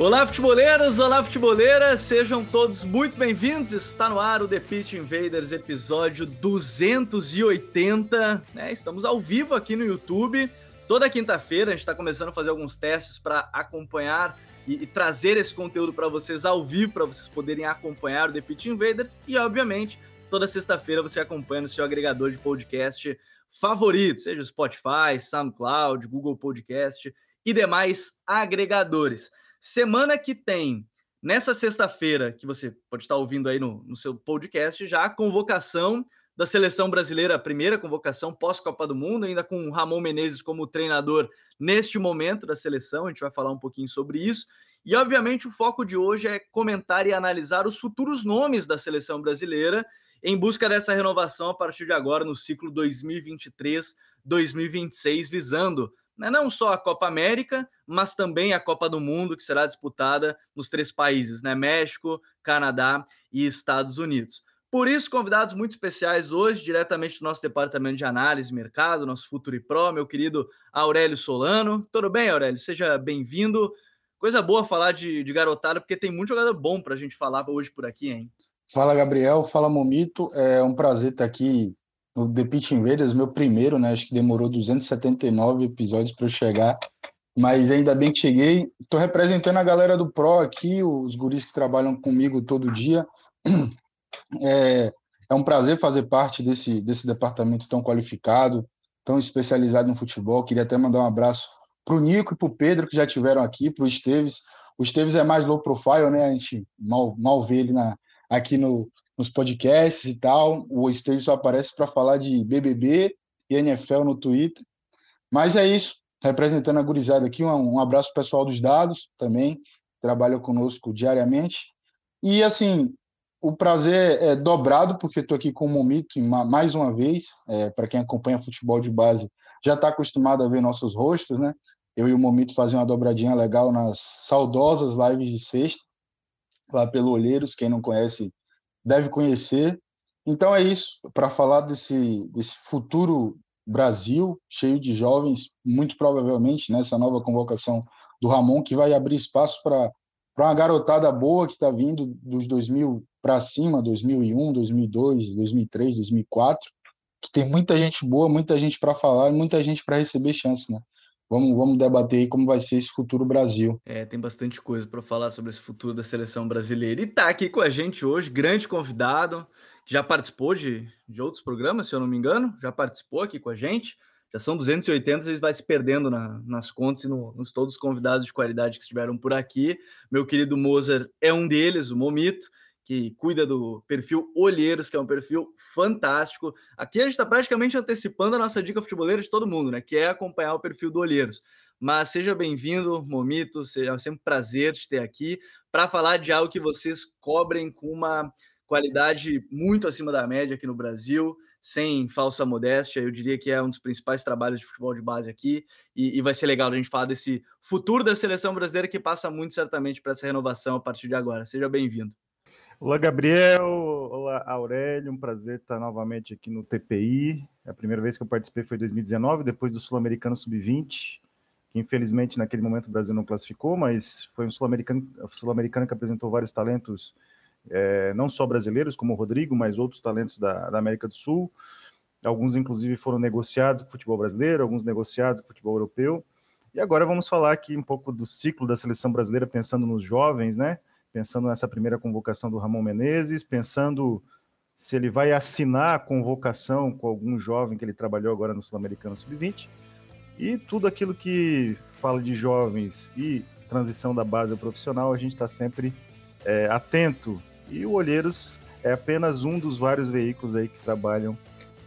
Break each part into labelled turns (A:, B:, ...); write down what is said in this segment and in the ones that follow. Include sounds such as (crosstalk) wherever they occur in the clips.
A: Olá, futeboleiros! Olá, futeboleiras! Sejam todos muito bem-vindos. Está no ar o The Pitch Invaders, episódio 280. Né? Estamos ao vivo aqui no YouTube. Toda quinta-feira a gente está começando a fazer alguns testes para acompanhar e, e, trazer esse conteúdo para vocês ao vivo, para vocês poderem acompanhar o The Pitch Invaders. E, obviamente, toda sexta-feira você acompanha no seu agregador de podcast favorito, seja Spotify, SoundCloud, Google Podcast e demais agregadores. Semana que tem, nessa sexta-feira, que você pode estar ouvindo aí no, no seu podcast, já a convocação da seleção brasileira, a primeira convocação pós-Copa do Mundo, ainda com o Ramon Menezes como treinador neste momento da seleção. A gente vai falar um pouquinho sobre isso. E, obviamente, o foco de hoje é comentar e analisar os futuros nomes da seleção brasileira em busca dessa renovação a partir de agora no ciclo 2023-2026, visando né, não só a Copa América, mas também a Copa do Mundo, que será disputada nos três países, né, México, Canadá e Estados Unidos. Por isso, convidados muito especiais hoje, diretamente do nosso departamento de análise mercado, nosso Futuri Pro, meu querido Aurélio Solano. Tudo bem, Aurélio? Seja bem-vindo. Coisa boa falar de, de garotada, porque tem muito jogador bom para a gente falar hoje por aqui, hein?
B: Fala, Gabriel. Fala, Momito. É um prazer estar aqui no The Pitch Invaders, meu primeiro, né? Acho que demorou 279 episódios para eu chegar, mas ainda bem que cheguei. Estou representando a galera do Pro aqui, os guris que trabalham comigo todo dia. (clears throat) É, é um prazer fazer parte desse, desse departamento tão qualificado, tão especializado no futebol. Queria até mandar um abraço para o Nico e para o Pedro, que já tiveram aqui, para o Esteves. O Esteves é mais low profile, né? A gente mal, mal vê ele na, aqui no, nos podcasts e tal. O Esteves só aparece para falar de BBB e NFL no Twitter. Mas é isso, representando a gurizada aqui, um, um abraço pessoal dos dados também, trabalha conosco diariamente. E assim, o prazer é dobrado, porque estou aqui com o Momito mais uma vez. É, para quem acompanha futebol de base, já está acostumado a ver nossos rostos, né? Eu e o Momito fazem uma dobradinha legal nas saudosas lives de sexta, lá pelo Olheiros. Quem não conhece, deve conhecer. Então é isso, para falar desse, desse futuro Brasil, cheio de jovens, muito provavelmente nessa nova convocação do Ramon, que vai abrir espaço para uma garotada boa que está vindo dos 2000 para cima, 2001, 2002, 2003, 2004, que tem muita gente boa, muita gente para falar e muita gente para receber chance, né? Vamos, vamos debater como vai ser esse futuro Brasil.
A: É, tem bastante coisa para falar sobre esse futuro da seleção brasileira. E tá aqui com a gente hoje, grande convidado, que já participou de, de outros programas, se eu não me engano, já participou aqui com a gente. Já são 280, ele vai se perdendo na, nas contas e no, nos todos os convidados de qualidade que estiveram por aqui. Meu querido Moser é um deles, o Momito que cuida do perfil Olheiros, que é um perfil fantástico. Aqui a gente está praticamente antecipando a nossa dica futeboleira de todo mundo, né? Que é acompanhar o perfil do Olheiros. Mas seja bem-vindo, Momito, seja sempre um prazer te ter aqui para falar de algo que vocês cobrem com uma qualidade muito acima da média aqui no Brasil, sem falsa modéstia. Eu diria que é um dos principais trabalhos de futebol de base aqui e, e vai ser legal a gente falar desse futuro da seleção brasileira que passa muito certamente para essa renovação a partir de agora. Seja bem-vindo.
C: Olá, Gabriel. Olá, Aurélio. Um prazer estar novamente aqui no TPI. A primeira vez que eu participei foi em 2019, depois do Sul-Americano Sub-20, que infelizmente naquele momento o Brasil não classificou, mas foi um Sul-Americano Sul que apresentou vários talentos, é, não só brasileiros, como o Rodrigo, mas outros talentos da, da América do Sul. Alguns, inclusive, foram negociados com o futebol brasileiro, alguns negociados com o futebol europeu. E agora vamos falar aqui um pouco do ciclo da seleção brasileira, pensando nos jovens, né? Pensando nessa primeira convocação do Ramon Menezes, pensando se ele vai assinar a convocação com algum jovem que ele trabalhou agora no Sul-Americano Sub-20, e tudo aquilo que fala de jovens e transição da base ao profissional, a gente está sempre é, atento. E o Olheiros é apenas um dos vários veículos aí que trabalham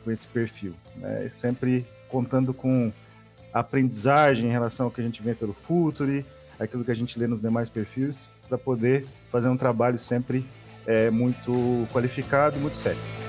C: com esse perfil. Né? Sempre contando com aprendizagem em relação ao que a gente vê pelo Futuri, aquilo que a gente lê nos demais perfis, para poder fazer um trabalho sempre é, muito qualificado e muito sério.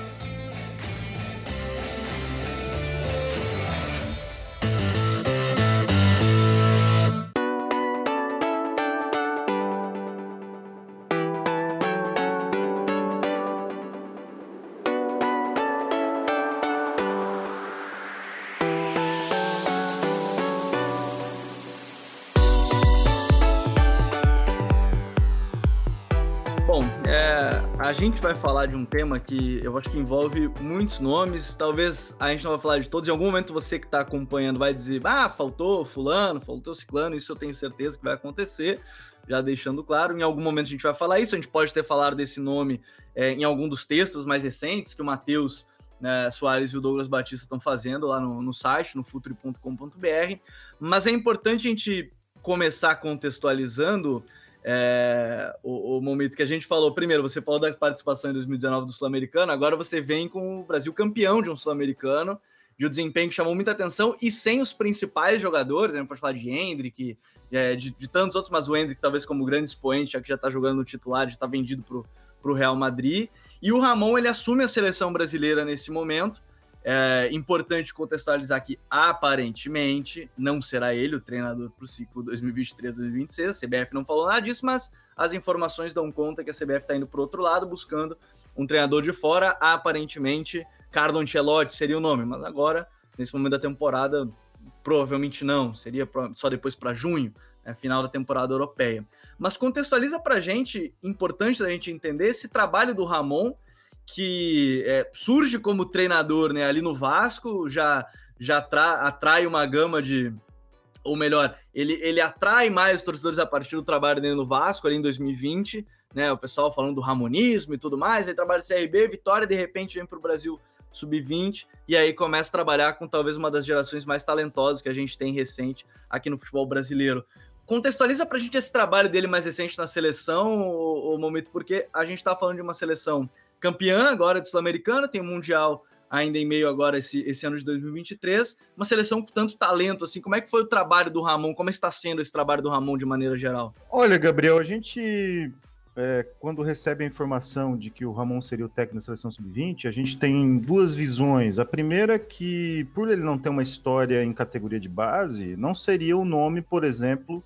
A: Gente vai falar de um tema que eu acho que envolve muitos nomes. Talvez a gente não vai falar de todos. Em algum momento você que está acompanhando vai dizer: ah, faltou fulano, faltou ciclano. Isso eu tenho certeza que vai acontecer. Já deixando claro, em algum momento a gente vai falar isso. A gente pode ter falado desse nome é, em algum dos textos mais recentes que o Matheus né, Soares e o Douglas Batista estão fazendo lá no, no site, no futuri.com.br. Mas é importante a gente começar contextualizando é, o, o, momento que a gente falou, primeiro, você falou da participação em 2019 do Sul-Americano, agora você vem com o Brasil campeão de um Sul-Americano, de um desempenho que chamou muita atenção e sem os principais jogadores, a gente pode falar de Hendrick, é, de, de, tantos outros, mas o Hendrick talvez como grande expoente, já que já está jogando no titular, já está vendido para o Real Madrid. E o Ramon, ele assume a seleção brasileira nesse momento, é importante contextualizar que, aparentemente, não será ele o treinador para o ciclo 2023-2026. A CBF não falou nada disso, mas as informações dão conta que a CBF está indo para outro lado, buscando um treinador de fora. Aparentemente, Carlo Ancelotti seria o nome, mas agora, nesse momento da temporada, provavelmente não. Seria só depois para junho, né, final da temporada europeia. Mas contextualiza para gente, importante da gente entender esse trabalho do Ramon que é, surge como treinador né, ali no Vasco, já, já atrai uma gama de. Ou melhor, ele, ele atrai mais torcedores a partir do trabalho dele no Vasco ali em 2020, né? O pessoal falando do ramonismo e tudo mais, aí trabalha CRB, Vitória, de repente vem para o Brasil sub-20 e aí começa a trabalhar com talvez uma das gerações mais talentosas que a gente tem recente aqui no futebol brasileiro. Contextualiza para a gente esse trabalho dele mais recente na seleção, o momento, porque a gente está falando de uma seleção campeã agora de Sul-Americana, tem o Mundial ainda em meio agora esse, esse ano de 2023, uma seleção com tanto talento, assim, como é que foi o trabalho do Ramon, como está sendo esse trabalho do Ramon de maneira geral?
C: Olha, Gabriel, a gente, é, quando recebe a informação de que o Ramon seria o técnico da seleção sub-20, a gente tem duas visões. A primeira é que, por ele não ter uma história em categoria de base, não seria o nome, por exemplo,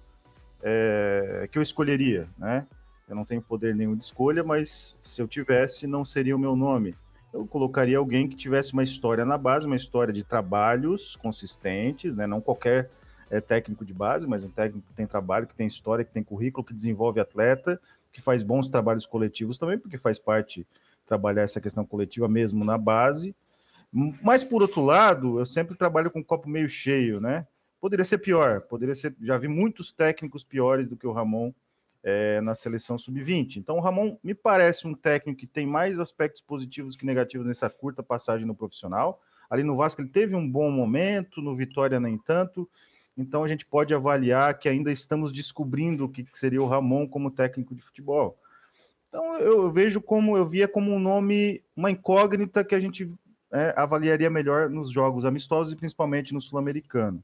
C: é, que eu escolheria, né? Eu não tenho poder nenhum de escolha, mas se eu tivesse, não seria o meu nome. Eu colocaria alguém que tivesse uma história na base, uma história de trabalhos consistentes, né? não qualquer é, técnico de base, mas um técnico que tem trabalho, que tem história, que tem currículo, que desenvolve atleta, que faz bons trabalhos coletivos também, porque faz parte trabalhar essa questão coletiva mesmo na base. Mas, por outro lado, eu sempre trabalho com o copo meio cheio, né? Poderia ser pior, poderia ser. Já vi muitos técnicos piores do que o Ramon é, na seleção sub-20. Então, o Ramon me parece um técnico que tem mais aspectos positivos que negativos nessa curta passagem no profissional. Ali no Vasco ele teve um bom momento, no Vitória nem tanto. Então a gente pode avaliar que ainda estamos descobrindo o que seria o Ramon como técnico de futebol. Então eu vejo como eu via como um nome, uma incógnita que a gente é, avaliaria melhor nos jogos amistosos e principalmente no sul-americano.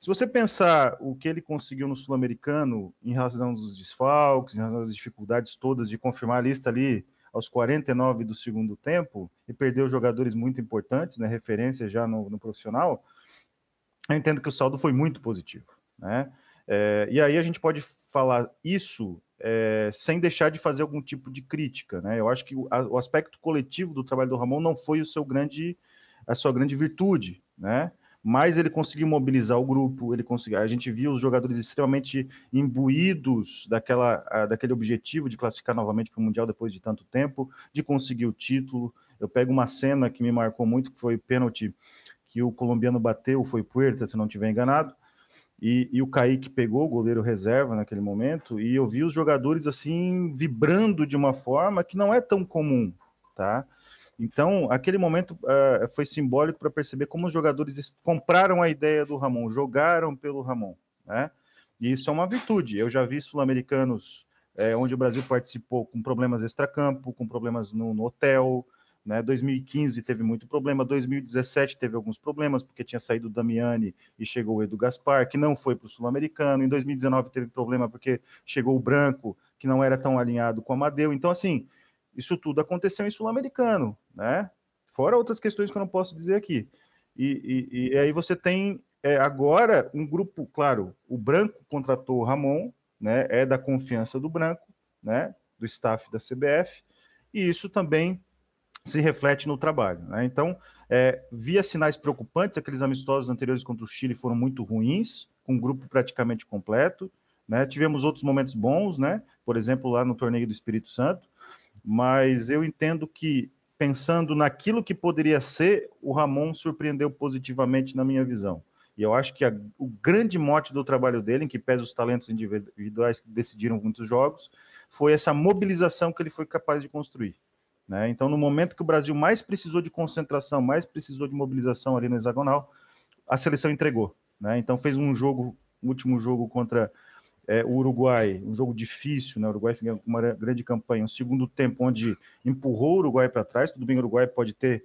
C: Se você pensar o que ele conseguiu no Sul-Americano, em razão dos desfalques, em razão das dificuldades todas de confirmar a lista ali aos 49 do segundo tempo, e perdeu jogadores muito importantes, né, referência já no, no profissional, eu entendo que o saldo foi muito positivo. Né? É, e aí a gente pode falar isso é, sem deixar de fazer algum tipo de crítica. Né? Eu acho que o, a, o aspecto coletivo do trabalho do Ramon não foi o seu grande, a sua grande virtude. Né? Mas ele conseguiu mobilizar o grupo, ele conseguiu, a gente viu os jogadores extremamente imbuídos daquela, daquele objetivo de classificar novamente para o Mundial depois de tanto tempo, de conseguir o título. Eu pego uma cena que me marcou muito, que foi o pênalti que o colombiano bateu, foi Puerta, se não estiver enganado, e, e, o Kaique pegou o goleiro reserva naquele momento, e eu vi os jogadores assim vibrando de uma forma que não é tão comum, tá? Então, aquele momento uh, foi simbólico para perceber como os jogadores compraram a ideia do Ramon, jogaram pelo Ramon, né? E isso é uma virtude. Eu já vi sul-americanos é, onde o Brasil participou com problemas extracampo, com problemas no, no hotel, Né? 2015 teve muito problema, 2017 teve alguns problemas, porque tinha saído o Damiani e chegou o Edu Gaspar, que não foi para o Sul-Americano. Em 2019 teve problema porque chegou o Branco, que não era tão alinhado com o Amadeu. Então, assim, isso tudo aconteceu em Sul-Americano, né? Fora outras questões que eu não posso dizer aqui. E, e, e aí você tem é, agora um grupo, claro, o Branco contratou o Ramon, né? É da confiança do Branco, né? Do staff da CBF, e isso também se reflete no trabalho. Né? Então, é, via sinais preocupantes, aqueles amistosos anteriores contra o Chile foram muito ruins, com um grupo praticamente completo. Né? Tivemos outros momentos bons, né? por exemplo, lá no torneio do Espírito Santo, mas eu entendo que, pensando naquilo que poderia ser, o Ramon surpreendeu positivamente na minha visão. E eu acho que a, o grande mote do trabalho dele, em que pesa os talentos individuais que decidiram muitos jogos, foi essa mobilização que ele foi capaz de construir. Né? Então, no momento que o Brasil mais precisou de concentração, mais precisou de mobilização ali no hexagonal, a seleção entregou. Né? Então, fez um jogo, último jogo contra é, o Uruguai, um jogo difícil, né? O Uruguai com uma grande campanha, um segundo tempo onde empurrou o Uruguai para trás. Tudo bem, o Uruguai pode ter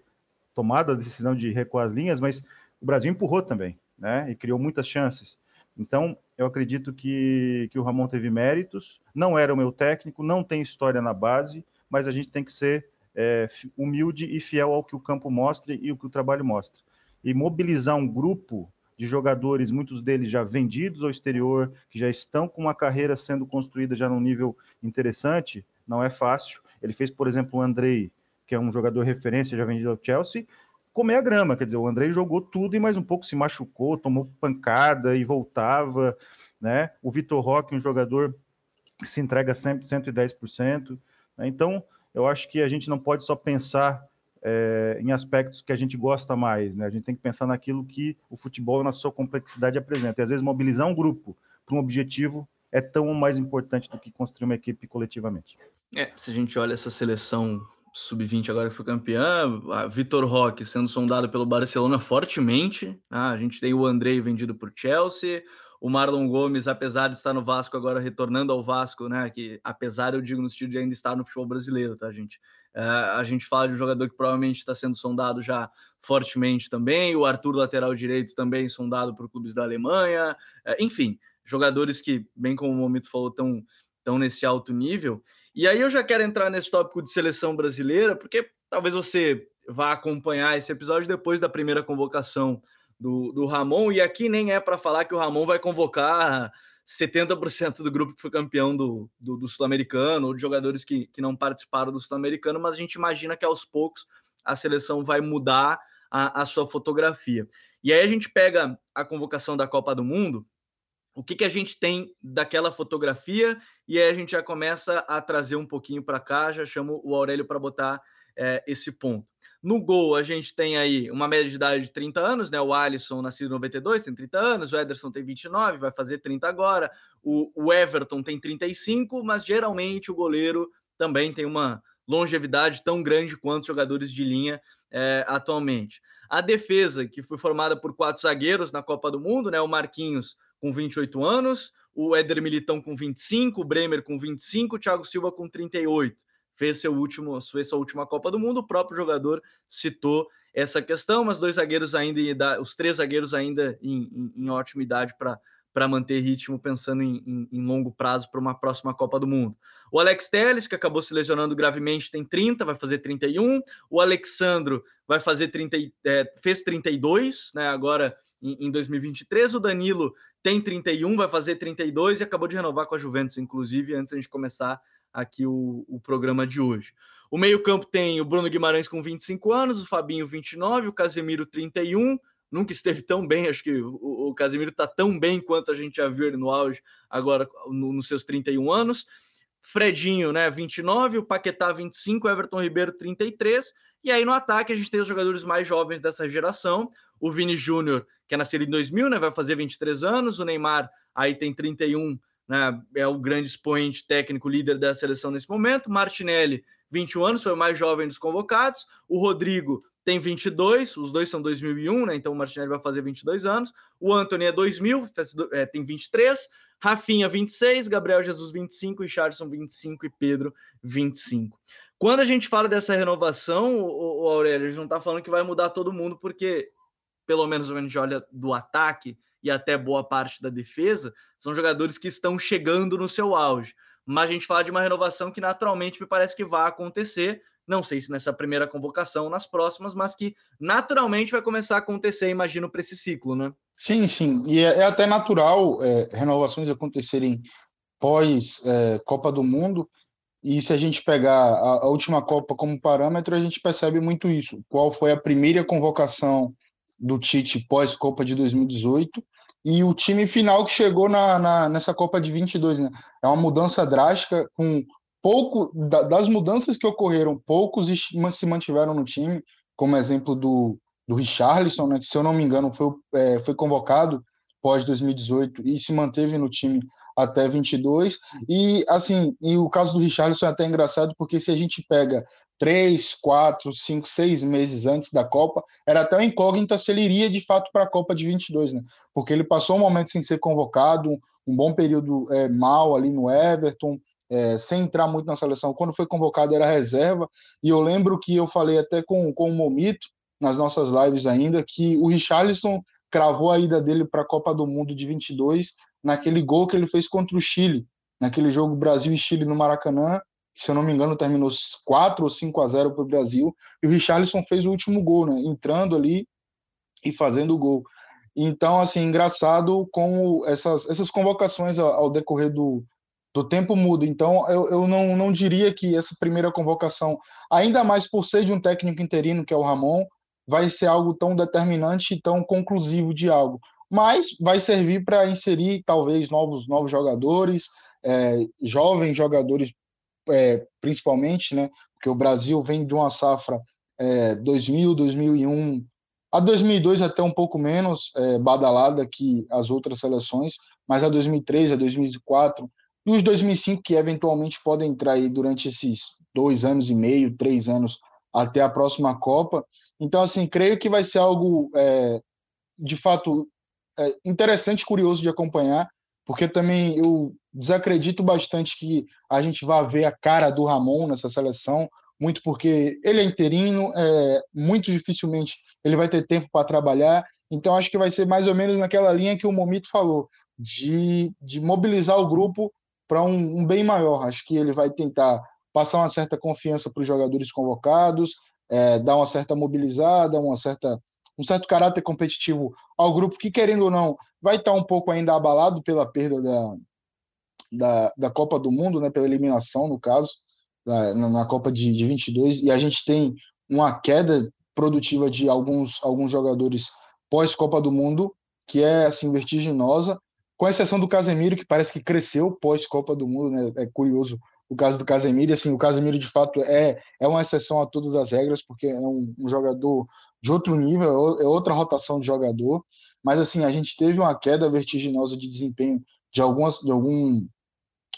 C: tomado a decisão de recuar as linhas, mas o Brasil empurrou também, né? E criou muitas chances. Então, eu acredito que, que o Ramon teve méritos. Não era o meu técnico, não tem história na base, mas a gente tem que ser é, humilde e fiel ao que o campo mostra e o que o trabalho mostra. E mobilizar um grupo de jogadores, muitos deles já vendidos ao exterior, que já estão com uma carreira sendo construída já num nível interessante, não é fácil. Ele fez, por exemplo, o Andrei, que é um jogador referência, já vendido ao Chelsea, comer a grama, quer dizer, o Andrei jogou tudo e mais um pouco se machucou, tomou pancada e voltava, né? O Vitor Roque, um jogador que se entrega sempre 110%, né? Então, eu acho que a gente não pode só pensar é, em aspectos que a gente gosta mais, né? A gente tem que pensar naquilo que o futebol, na sua complexidade, apresenta. E às vezes mobilizar um grupo para um objetivo é tão mais importante do que construir uma equipe coletivamente.
A: É, se a gente olha essa seleção sub-20 agora que foi campeã, Vitor Roque sendo sondado pelo Barcelona fortemente, né? a gente tem o Andrei vendido por Chelsea, o Marlon Gomes, apesar de estar no Vasco agora, retornando ao Vasco, né? Que apesar, eu digo, no sentido de ainda estar no futebol brasileiro, tá, gente? É, a gente fala de um jogador que provavelmente está sendo sondado já fortemente também. O Arthur, lateral direito, também sondado por clubes da Alemanha. É, enfim, jogadores que, bem como o Momento falou, estão tão nesse alto nível. E aí eu já quero entrar nesse tópico de seleção brasileira, porque talvez você vá acompanhar esse episódio depois da primeira convocação do, do Ramon, e aqui nem é para falar que o Ramon vai convocar 70% do grupo que foi campeão do, do, do Sul-Americano, ou de jogadores que, que não participaram do Sul-Americano, mas a gente imagina que aos poucos a seleção vai mudar a, a sua fotografia. E aí a gente pega a convocação da Copa do Mundo, o que, que a gente tem daquela fotografia, e aí a gente já começa a trazer um pouquinho para cá, já chamo o Aurélio para botar é, esse ponto. No gol, a gente tem aí uma média de idade de 30 anos, né? O Alisson, nascido em 92, tem 30 anos, o Ederson tem 29, vai fazer 30 agora, o, o Everton tem 35, mas geralmente o goleiro também tem uma longevidade tão grande quanto jogadores de linha é, atualmente. A defesa, que foi formada por quatro zagueiros na Copa do Mundo, né? O Marquinhos com 28 anos, o Éder Militão com 25, o Bremer com 25, o Thiago Silva com 38 fez seu último, fez sua última Copa do Mundo. O próprio jogador citou essa questão, mas dois zagueiros ainda, os três zagueiros ainda em, em, em ótima idade para manter ritmo, pensando em, em, longo prazo para uma próxima Copa do Mundo. O Alex Telles, que acabou se lesionando gravemente, tem 30, vai fazer 31. O Alexandro vai fazer 30, é, fez 32, né? Agora em, em 2023. O Danilo tem 31, vai fazer 32 e acabou de renovar com a Juventus, inclusive, antes a gente começar aqui o, o programa de hoje. O meio-campo tem o Bruno Guimarães com 25 anos, o Fabinho 29, o Casemiro 31. Nunca esteve tão bem, acho que o, Casemiro está tão bem quanto a gente já viu ele no auge, agora no, nos seus 31 anos. Fredinho, né, 29, o Paquetá 25, o Everton Ribeiro 33. E aí no ataque a gente tem os jogadores mais jovens dessa geração, o Vini Júnior, que é nascido em 2000, né, vai fazer 23 anos, o Neymar aí tem 31 né, é o grande expoente técnico líder da seleção nesse momento. Martinelli, 21 anos, foi o mais jovem dos convocados. O Rodrigo tem 22, os dois são 2001, né? Então o Martinelli vai fazer 22 anos. O Anthony é 2000, é, tem 23. Rafinha, 26. Gabriel Jesus, 25. E Charleston, 25. E Pedro, 25. Quando a gente fala dessa renovação, o, o Aurélio, a gente não está falando que vai mudar todo mundo, porque, pelo menos a gente olha do ataque e até boa parte da defesa, são jogadores que estão chegando no seu auge. Mas a gente fala de uma renovação que naturalmente me parece que vai acontecer. Não sei se nessa primeira convocação ou nas próximas, mas que naturalmente vai começar a acontecer, imagino, para esse ciclo, né?
B: Sim, sim. E é, é até natural é, renovações acontecerem pós é, Copa do Mundo. E se a gente pegar a, a, última Copa como parâmetro, a gente percebe muito isso. Qual foi a primeira convocação do Tite pós Copa de 2018 e o time final que chegou na, na, nessa Copa de 22, né? É uma mudança drástica, com pouco da, das mudanças que ocorreram, poucos se mantiveram no time, como exemplo do, do Richarlison, né? Que se eu não me engano foi, é, foi convocado pós 2018 e se manteve no time até 22. E assim, e o caso do Richarlison é até engraçado, porque se a gente pega três, quatro, cinco, seis meses antes da Copa, era até incógnita se ele iria de fato para a Copa de 22, né? Porque ele passou um momento sem ser convocado, um bom período é, mal ali no Everton, é, sem entrar muito na seleção. Quando foi convocado era reserva, e eu lembro que eu falei até com, com o Momito, nas nossas lives ainda, que o Richarlison cravou a ida dele para a Copa do Mundo de 22 naquele gol que ele fez contra o Chile, naquele jogo Brasil e Chile no Maracanã, se eu não me engano, terminou 4 ou 5 a 0 para o Brasil, e o Richarlison fez o último gol, né? Entrando ali e fazendo o gol. Então, assim, engraçado como essas, essas convocações ao decorrer do, do tempo muda. Então, eu, eu não, não diria que essa primeira convocação, ainda mais por ser de um técnico interino, que é o Ramon, vai ser algo tão determinante e tão conclusivo de algo. Mas vai servir para inserir, talvez, novos, novos jogadores, é, jovens jogadores é, principalmente, né? Porque o Brasil vem de uma safra é, 2000, 2001, a 2002 até um pouco menos é, badalada que as outras seleções, mas a 2003, a 2004 e os 2005 que eventualmente podem entrar aí durante esses dois anos e meio, três anos até a próxima Copa. Então, assim, creio que vai ser algo é, de fato é, interessante, curioso de acompanhar porque também eu desacredito bastante que a gente vá ver a cara do Ramon nessa seleção, muito porque ele é interino, é, muito dificilmente ele vai ter tempo para trabalhar, então acho que vai ser mais ou menos naquela linha que o Momito falou, de, de mobilizar o grupo para um, um, bem maior. Acho que ele vai tentar passar uma certa confiança para os jogadores convocados, é, dar uma certa mobilizada, uma certa um certo caráter competitivo ao grupo que, querendo ou não, vai estar um pouco ainda abalado pela perda da, da, da Copa do Mundo, né, pela eliminação, no caso, na, na Copa de, de 22, e a gente tem uma queda produtiva de alguns, alguns jogadores pós-Copa do Mundo, que é assim vertiginosa, com exceção do Casemiro, que parece que cresceu pós-Copa do Mundo, né? É curioso o caso do Casemiro, assim, o Casemiro de fato é, é uma exceção a todas as regras, porque é um, um jogador de outro nível, é, é outra rotação de jogador, mas assim, a gente teve uma queda vertiginosa de desempenho de algumas de algum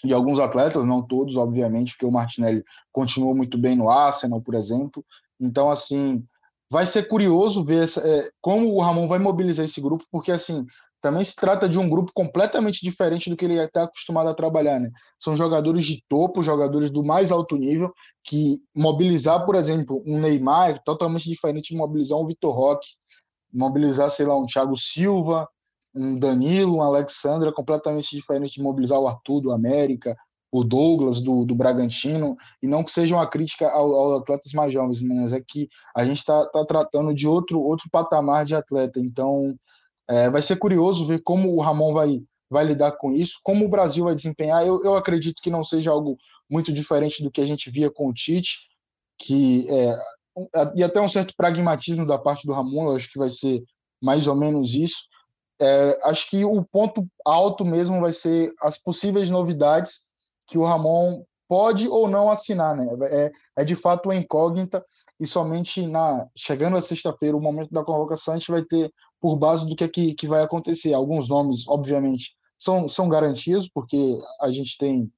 B: de alguns atletas, não todos, obviamente, porque o Martinelli continuou muito bem no Arsenal, por exemplo. Então, assim, vai ser curioso ver essa, é, como o Ramon vai mobilizar esse grupo, porque assim, também se trata de um grupo completamente diferente do que ele está acostumado a trabalhar, né? São jogadores de topo, jogadores do mais alto nível, que mobilizar, por exemplo, um Neymar é totalmente diferente de mobilizar um Vitor Roque, mobilizar, sei lá, um Thiago Silva, um Danilo, um Alexandre, é completamente diferente de mobilizar o Arthur do América, o Douglas do, do Bragantino, e não que seja uma crítica ao, aos atletas mais jovens, mas é que a gente está tá tratando de outro, outro patamar de atleta, então é, vai ser curioso ver como o Ramon vai, vai lidar com isso, como o Brasil vai desempenhar. Eu, eu acredito que não seja algo muito diferente do que a gente via com o Tite, que é, e até um certo pragmatismo da parte do Ramon, eu acho que vai ser mais ou menos isso. É, acho que o ponto alto mesmo vai ser as possíveis novidades que o Ramon pode ou não assinar, né? É, é de fato uma incógnita e somente na chegando a sexta-feira, o momento da convocação, a gente vai ter por base do que, é que, que vai acontecer. Alguns nomes, obviamente, são, são garantias, porque a gente tem,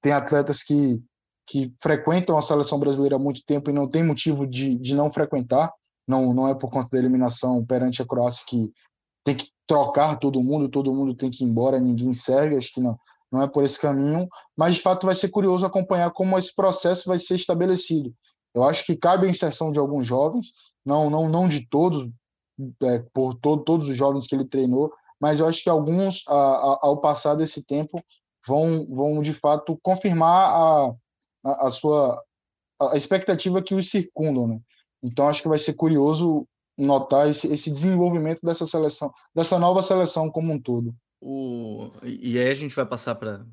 B: tem atletas que, que frequentam a seleção brasileira há muito tempo e não tem motivo de, de não frequentar. Não, não é por conta da eliminação perante a Croácia que tem que trocar todo mundo, todo mundo tem que ir embora, ninguém serve. Acho que não, não é por esse caminho, mas de fato vai ser curioso acompanhar como esse processo vai ser estabelecido. Eu acho que cabe a inserção de alguns jovens, não não não de todos, é, por todo, todos os jovens que ele treinou, mas eu acho que alguns, a, a, ao passar desse tempo, vão, vão de fato confirmar a, a, a sua a expectativa que os circundam, né? Então acho que vai ser curioso notar esse, esse desenvolvimento dessa seleção, dessa nova seleção como um todo.
A: O, e aí a gente vai passar para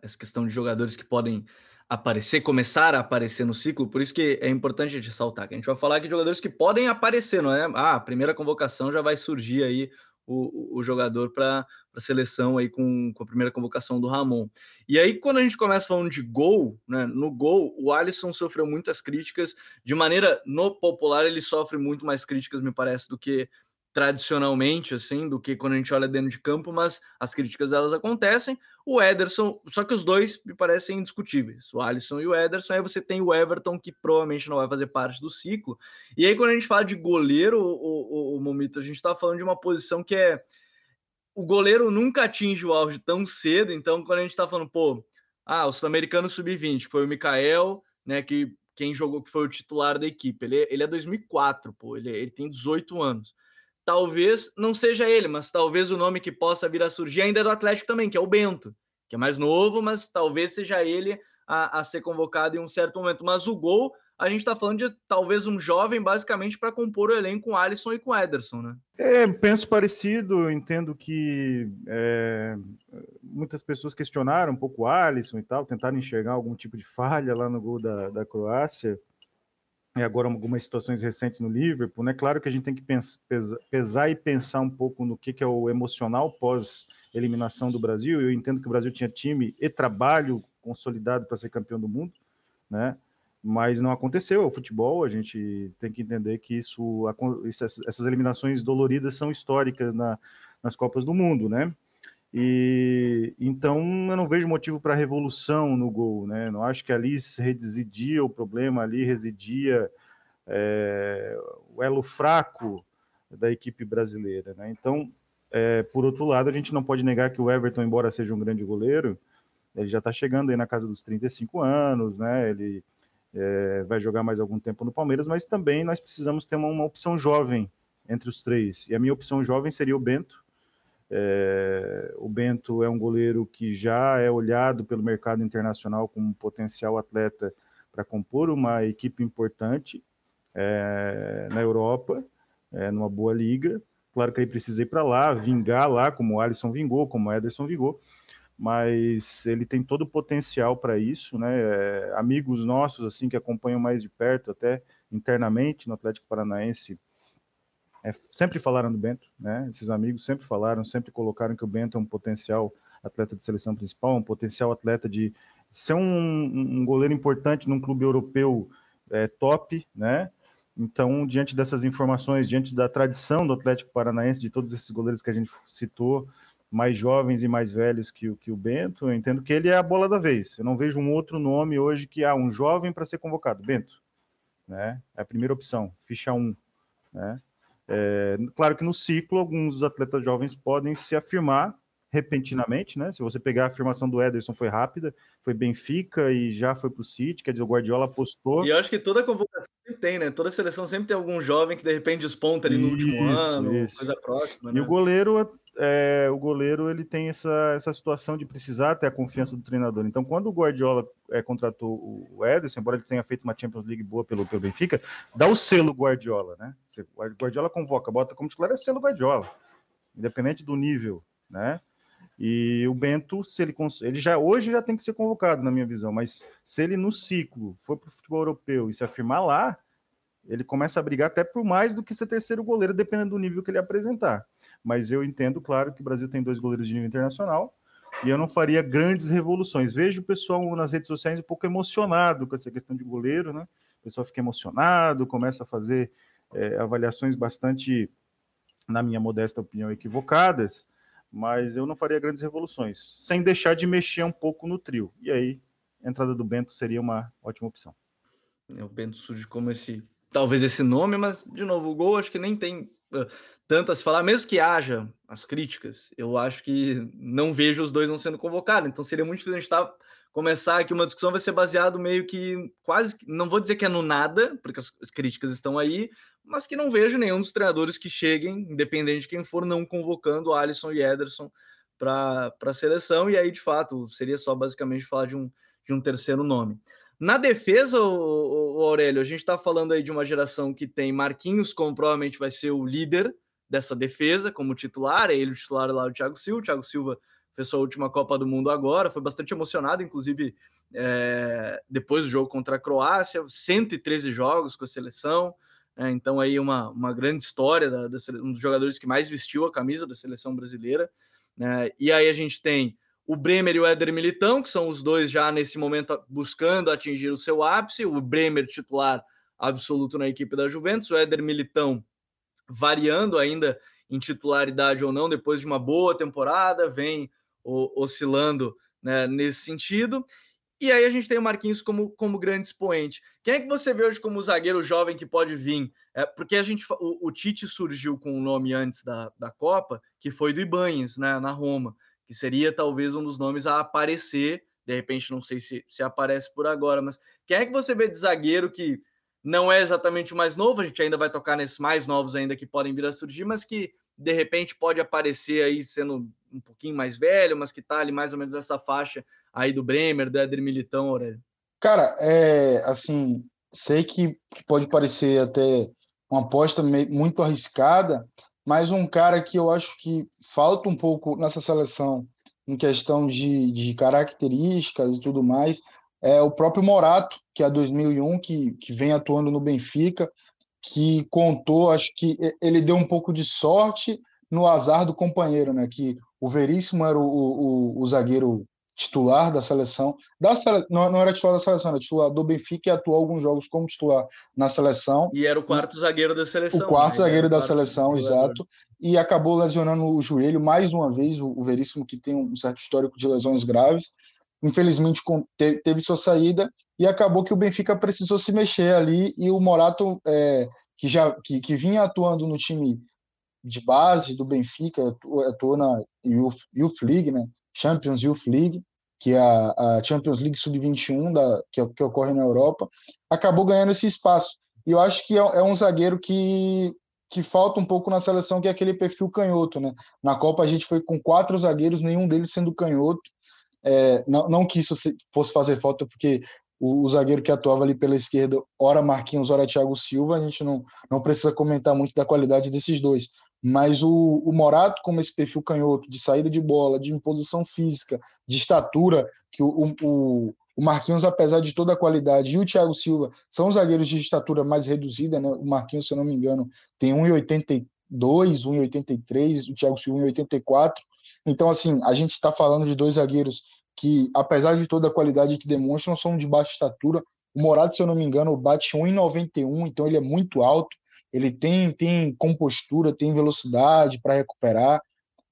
A: essa questão de jogadores que podem aparecer, começar a aparecer no ciclo, por isso que é importante a gente ressaltar que a gente vai falar aqui de jogadores que podem aparecer, não é? Ah, a primeira convocação já vai surgir aí o, o jogador para a seleção aí com, com a primeira convocação do Ramon. E aí, quando a gente começa falando de gol, né, no gol, o Alisson sofreu muitas críticas. De maneira no popular, ele sofre muito mais críticas, me parece, do que tradicionalmente, assim, do que quando a gente olha dentro de campo, mas as críticas elas acontecem. O Ederson, só que os dois me parecem indiscutíveis, o Alisson e o Ederson. Aí você tem o Everton, que provavelmente não vai fazer parte do ciclo. E aí, quando a gente fala de goleiro, o, o, o Momito, a gente tá falando de uma posição que é. O goleiro nunca atinge o auge tão cedo, então quando a gente tá falando, pô, ah, o Sul-Americano Sub-20, foi o Mikael, né, que quem jogou, que foi o titular da equipe. Ele, ele é 2004, pô, ele, ele tem 18 anos talvez não seja ele, mas talvez o nome que possa vir a surgir ainda é do Atlético também, que é o Bento, que é mais novo, mas talvez seja ele a, a ser convocado em um certo momento. Mas o gol, a gente está falando de talvez um jovem, basicamente, para compor o elenco com Alisson e com Ederson, né?
C: É, penso parecido, entendo que é, muitas pessoas questionaram um pouco o Alisson e tal, tentaram enxergar algum tipo de falha lá no gol da, da Croácia e agora algumas situações recentes no Liverpool, né? Claro que a gente tem que pesar e pensar um pouco no que, que é o emocional pós eliminação do Brasil. Eu entendo que o Brasil tinha time e trabalho consolidado para ser campeão do mundo, né? Mas não aconteceu. É o futebol, a gente tem que entender que isso, essas eliminações doloridas são históricas na, nas Copas do Mundo, né? E então eu não vejo motivo para revolução no gol, né? Não acho que ali residia o problema, ali residia é, o elo fraco da equipe brasileira, né? Então, é, por outro lado, a gente não pode negar que o Everton, embora seja um grande goleiro, ele já está chegando aí na casa dos 35 anos, né? Ele é, vai jogar mais algum tempo no Palmeiras, mas também nós precisamos ter uma, uma opção jovem entre os três. E a minha opção jovem seria o Bento é, o Bento é um goleiro que já é olhado pelo mercado internacional como potencial atleta para compor uma equipe importante é, na Europa, é, numa boa liga. Claro que ele precisa ir para lá, vingar lá, como o Alisson vingou, como o Ederson vingou, mas ele tem todo o potencial para isso, né? É, amigos nossos assim que acompanham mais de perto, até internamente no Atlético Paranaense, é, sempre falaram do Bento, né? Esses amigos sempre falaram, sempre colocaram que o Bento é um potencial atleta de seleção principal, um potencial atleta de ser um, um goleiro importante num clube europeu é, top, né? Então, diante dessas informações, diante da tradição do Atlético Paranaense, de todos esses goleiros que a gente citou, mais jovens e mais velhos que, que o Bento, eu entendo que ele é a bola da vez. Eu não vejo um outro nome hoje que há ah, um jovem para ser convocado. Bento, né? É a primeira opção, ficha 1, um, né? É, claro que no ciclo, alguns atletas jovens podem se afirmar repentinamente, né? Se você pegar a afirmação do Ederson foi rápida, foi Benfica e já foi para o City, quer dizer, o Guardiola apostou.
A: E eu acho que toda convocação tem, né? Toda seleção sempre tem algum jovem que de repente desponta ali no último ano, isso. coisa próxima.
C: Né? E o goleiro, é, o goleiro ele tem essa, essa situação de precisar ter a confiança do treinador. Então, quando o Guardiola é, contratou o Ederson, embora ele tenha feito uma Champions League boa pelo, pelo Benfica, dá o selo Guardiola, né? O Guardiola convoca, bota como titular é selo Guardiola, independente do nível, né? E o Bento, se ele, ele já hoje já tem que ser convocado, na minha visão, mas se ele no ciclo for para o futebol europeu e se afirmar lá, ele começa a brigar até por mais do que ser terceiro goleiro, dependendo do nível que ele apresentar. Mas eu entendo, claro, que o Brasil tem dois goleiros de nível internacional e eu não faria grandes revoluções. Vejo o pessoal nas redes sociais um pouco emocionado com essa questão de goleiro, né? O pessoal fica emocionado, começa a fazer é, avaliações bastante, na minha modesta opinião, equivocadas mas eu não faria grandes revoluções, sem deixar de mexer um pouco no trio. E aí, a entrada do Bento seria uma ótima opção.
A: É, o Bento surge como esse, talvez esse nome, mas de novo, o gol acho que nem tem uh, tanto a se falar, mesmo que haja as críticas, eu acho que não vejo os dois não sendo convocados. Então seria muito difícil a gente tá começar aqui uma discussão vai ser baseado meio que quase, não vou dizer que é no nada, porque as, as críticas estão aí, mas que não vejo nenhum dos treinadores que cheguem, independente de quem for, não convocando Alisson e Ederson para a seleção, e aí de fato seria só basicamente falar de um, de um terceiro nome. Na defesa, o, Aurélio, a gente está falando aí de uma geração que tem Marquinhos, como provavelmente vai ser o líder dessa defesa, como titular, é ele o titular lá, o Thiago Silva. O Thiago Silva fez sua última Copa do Mundo agora, foi bastante emocionado, inclusive é, depois do jogo contra a Croácia, 113 jogos com a seleção, é, então aí uma, uma grande história, da, da, um dos jogadores que mais vestiu a camisa da seleção brasileira. Né? E aí a gente tem o Bremer e o Éder Militão, que são os dois já nesse momento buscando atingir o seu ápice, o Bremer titular absoluto na equipe da Juventus, o Éder Militão variando ainda em titularidade ou não, depois de uma boa temporada, vem oscilando né, nesse sentido. E aí a gente tem o Marquinhos como, como grande expoente. Quem é que você vê hoje como zagueiro jovem que pode vir? É, porque a gente, o, o Tite surgiu com um nome antes da, da Copa, que foi do Ibanhes, né, na Roma, que seria talvez um dos nomes a aparecer. De repente, não sei se, se aparece por agora, mas quem é que você vê de zagueiro que não é exatamente o mais novo? A gente ainda vai tocar nesses mais novos ainda que podem vir a surgir, mas que de repente pode aparecer aí sendo um pouquinho mais velho, mas que tá ali mais ou menos nessa faixa aí do Bremer, do Éder Militão, Aurélio?
B: Cara, é assim, sei que pode parecer até uma aposta muito arriscada, mas um cara que eu acho que falta um pouco nessa seleção em questão de, de características e tudo mais é o próprio Morato, que é 2001, que, que vem atuando no Benfica, que contou, acho que ele deu um pouco de sorte no azar do companheiro, né? Que o Veríssimo era o, o, o zagueiro titular da seleção, da sele... não, não, era titular da seleção, era titular do Benfica e atuou alguns jogos como titular na seleção.
A: E era o quarto zagueiro da seleção.
B: O quarto né? zagueiro da seleção, exato. E acabou lesionando o joelho mais uma vez, o, Veríssimo, que tem um certo histórico de lesões graves. Infelizmente teve, teve sua saída e acabou que o Benfica precisou se mexer ali e o Morato, é, que já que, que vinha atuando no time de base do Benfica, atuou na Youth, Youth League, né? Champions Youth League, que é a, Champions League Sub-21 da, que, que, ocorre na Europa, acabou ganhando esse espaço. E eu acho que é, é, um zagueiro que, que falta um pouco na seleção, que é aquele perfil canhoto. Né? Na Copa a gente foi com quatro zagueiros, nenhum deles sendo canhoto. É, não, não que isso fosse fazer falta, porque o, o, zagueiro que atuava ali pela esquerda, ora Marquinhos, ora Thiago Silva, a gente não, não precisa comentar muito da qualidade desses dois. Mas o, o Morato, como esse perfil canhoto, de saída de bola, de imposição física, de estatura, que o, o, o Marquinhos, apesar de toda a qualidade, e o Thiago Silva são zagueiros de estatura mais reduzida, né? O Marquinhos, se eu não me engano, tem 1,82, 1,83, o Thiago Silva 1,84. Então, assim, a gente está falando de dois zagueiros que, apesar de toda a qualidade que demonstram, são de baixa estatura. O Morato, se eu não me engano, bate 1,91, então ele é muito alto ele tem, tem compostura, tem velocidade para recuperar,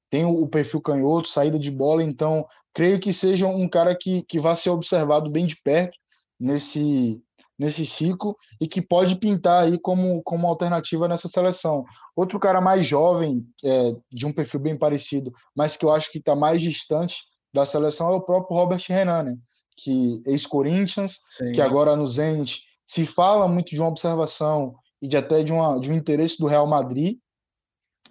B: tem o perfil canhoto, saída de bola, então creio que seja um cara que, que vai ser observado bem de perto nesse, nesse ciclo e que pode pintar aí como, como alternativa nessa seleção. Outro cara mais jovem, é, de um perfil bem parecido, mas que eu acho que está mais distante da seleção é o próprio Robert Renan, né? que ex-Corinthians, que agora no Zenit se fala muito de uma observação e de até de, uma, de um interesse do Real Madrid.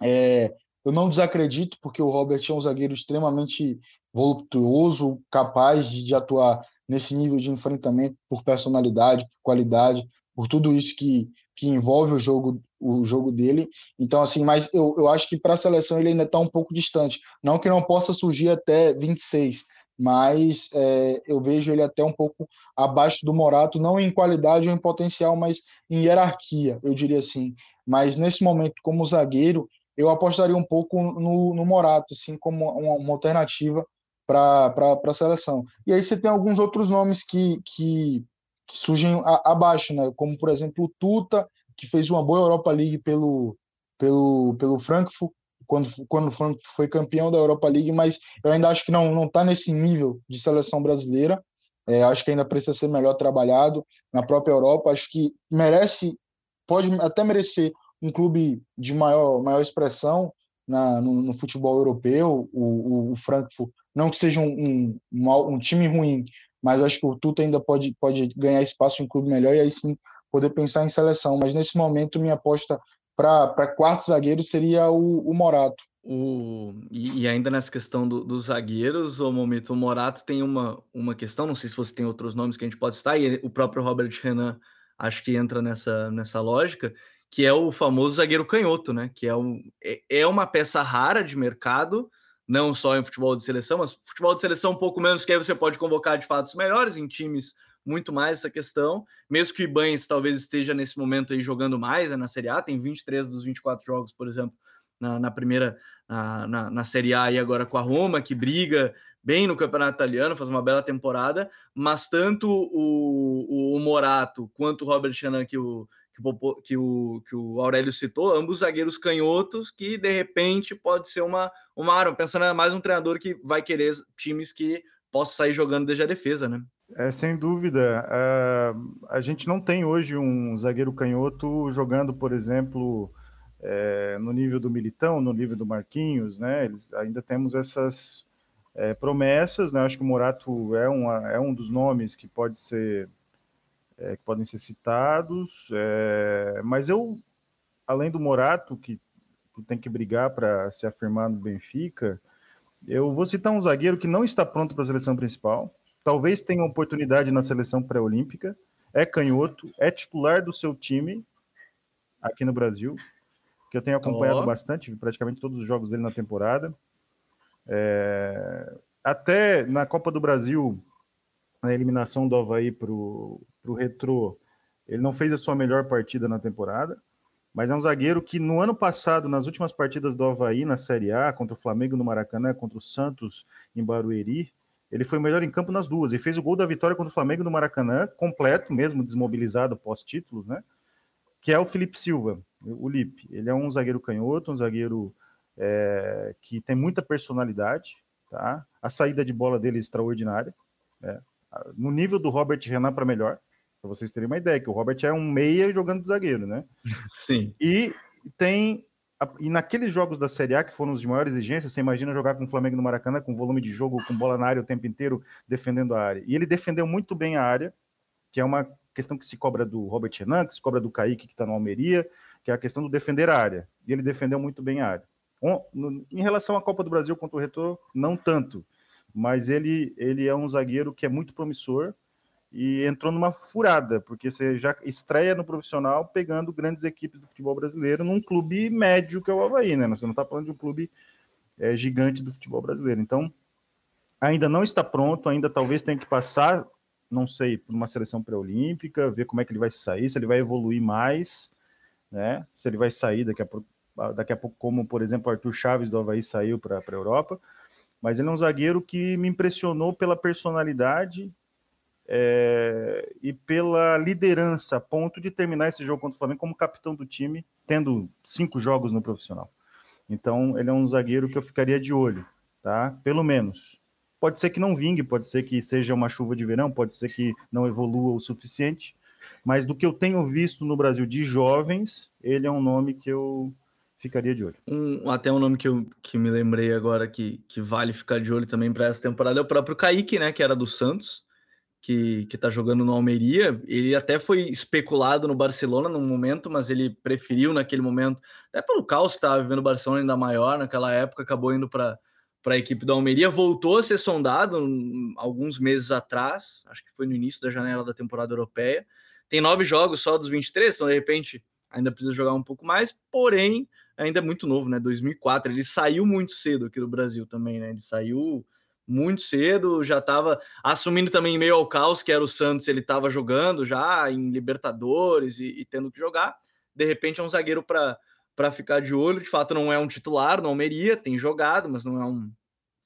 B: É, eu não desacredito, porque o Robert é um zagueiro extremamente voluptuoso, capaz de, de, atuar nesse nível de enfrentamento por personalidade, por qualidade, por tudo isso que, que envolve o jogo, o jogo dele. Então, assim, mas eu, eu acho que para a seleção ele ainda está um pouco distante. Não que não possa surgir até 26, mas é, eu vejo ele até um pouco abaixo do Morato, não em qualidade ou em potencial, mas em hierarquia, eu diria assim. Mas nesse momento, como zagueiro, eu apostaria um pouco no, no Morato, assim, como uma, uma alternativa para a seleção. E aí você tem alguns outros nomes que, que, que surgem abaixo, né? como por exemplo o Tuta, que fez uma boa Europa League pelo, pelo, pelo Frankfurt, quando, quando foi campeão da Europa League, mas eu ainda acho que não não está nesse nível de seleção brasileira. É, acho que ainda precisa ser melhor trabalhado na própria Europa. Acho que merece, pode até merecer um clube de maior, maior expressão, na, no, no, futebol europeu, o, o, Frankfurt, não que seja um, um, um, time ruim, mas acho que o Tuta ainda pode, pode ganhar espaço em um clube melhor e aí sim poder pensar em seleção. Mas nesse momento, minha aposta para quarto zagueiro seria o, o Morato.
A: O, e, e, ainda nessa questão do, dos zagueiros, o Momento o Morato tem uma, uma questão, não sei se você tem outros nomes que a gente pode citar, e o próprio Robert Renan acho que entra nessa, nessa lógica, que é o famoso zagueiro canhoto, né? Que é, um, é, é uma peça rara de mercado, não só em futebol de seleção, mas futebol de seleção um pouco menos, que aí você pode convocar de fato os melhores, em times muito mais essa questão, mesmo que o Ibanez talvez esteja nesse momento aí jogando mais né, na Série A, tem 23 dos 24 jogos, por exemplo, na, na primeira, na, na, na, Série A e agora com a Roma, que briga bem no campeonato italiano, faz uma bela temporada, mas tanto o, o, o Morato quanto o Robert Chanan, que o, que o, que o Aurélio citou, ambos zagueiros canhotos, que de repente pode ser uma, uma arma, pensando mais um treinador que vai querer times que possa sair jogando desde a defesa, né?
C: É, sem dúvida. Uh, a gente não tem hoje um zagueiro canhoto jogando, por exemplo, é, no nível do Militão, no nível do Marquinhos, né? Eles, ainda temos essas é, promessas, né? Acho que o Morato é, uma, é um dos nomes que pode ser é, que podem ser citados, é, mas eu, além do Morato, que tem que brigar para se afirmar no Benfica, eu vou citar um zagueiro que não está pronto para a seleção principal, talvez tenha oportunidade na seleção pré-olímpica, é canhoto, é titular do seu time aqui no Brasil, que eu tenho acompanhado oh. bastante, praticamente todos os jogos dele na temporada. É, até na Copa do Brasil, na eliminação do Havaí para o Retrô, ele não fez a sua melhor partida na temporada, mas é um zagueiro que no ano passado, nas últimas partidas do Havaí na Série A, contra o Flamengo no Maracanã, contra o Santos em Barueri, ele foi o melhor em campo nas duas e fez o gol da vitória contra o Flamengo no Maracanã, completo, mesmo desmobilizado pós-título, né? Que é o Felipe Silva, o Lipe. Ele é um zagueiro canhoto, um zagueiro é, que tem muita personalidade, tá? A saída de bola dele é extraordinária, né? no nível do Robert Renan para melhor, para vocês terem uma ideia, que o Robert é um meia jogando de zagueiro, né? (laughs)
A: Sim.
C: E tem e naqueles jogos da Série A, que foram os de maior exigência, você imagina jogar com o Flamengo no Maracanã, com volume de jogo, com bola na área o tempo inteiro, defendendo a área. E ele defendeu muito bem a área, que é uma questão que se cobra do Robert Renan, que se cobra do Kaique, que está no Almeria, que é a questão do defender a área. E ele defendeu muito bem a área. Em relação à Copa do Brasil contra o Retor, não tanto mas ele, ele é um zagueiro que é muito promissor e entrou numa furada, porque você já estreia no profissional pegando grandes equipes do futebol brasileiro num clube médio que é o Havaí, né? Você não está falando de um clube é, gigante do futebol brasileiro. Então, ainda não está pronto, ainda talvez tenha que passar, não sei, por uma seleção pré-olímpica, ver como é que ele vai sair, se ele vai evoluir mais, né? Se ele vai sair daqui a pouco, daqui a pouco como, por exemplo, Arthur Chaves do Havaí saiu para a Europa mas ele é um zagueiro que me impressionou pela personalidade é, e pela liderança, a ponto de terminar esse jogo contra o Flamengo como capitão do time, tendo cinco jogos no profissional. Então, ele é um zagueiro que eu ficaria de olho, tá? Pelo menos. Pode ser que não vingue, pode ser que seja uma chuva de verão, pode ser que não evolua o suficiente, mas do que eu tenho visto no Brasil de jovens, ele é um nome que eu ficaria de olho.
A: Um, até um nome que eu que me lembrei agora que, que vale ficar de olho também para essa temporada é o próprio Kaique, né? Que era do Santos, que, que tá jogando no Almeria. Ele até foi especulado no Barcelona num momento, mas ele preferiu naquele momento, até pelo caos que estava vivendo o Barcelona ainda maior naquela época, acabou indo para para a equipe do Almeria, voltou a ser sondado alguns meses atrás, acho que foi no início da janela da temporada europeia. Tem nove jogos só dos 23, então de repente ainda precisa jogar um pouco mais, porém ainda é muito novo, né? 2004. Ele saiu muito cedo aqui do Brasil também, né? Ele saiu muito cedo, já estava assumindo também meio ao caos que era o Santos, ele estava jogando já em Libertadores e, e, tendo que jogar. De repente é um zagueiro para ficar de olho. De fato, não é um titular no Almeria, tem jogado, mas não é um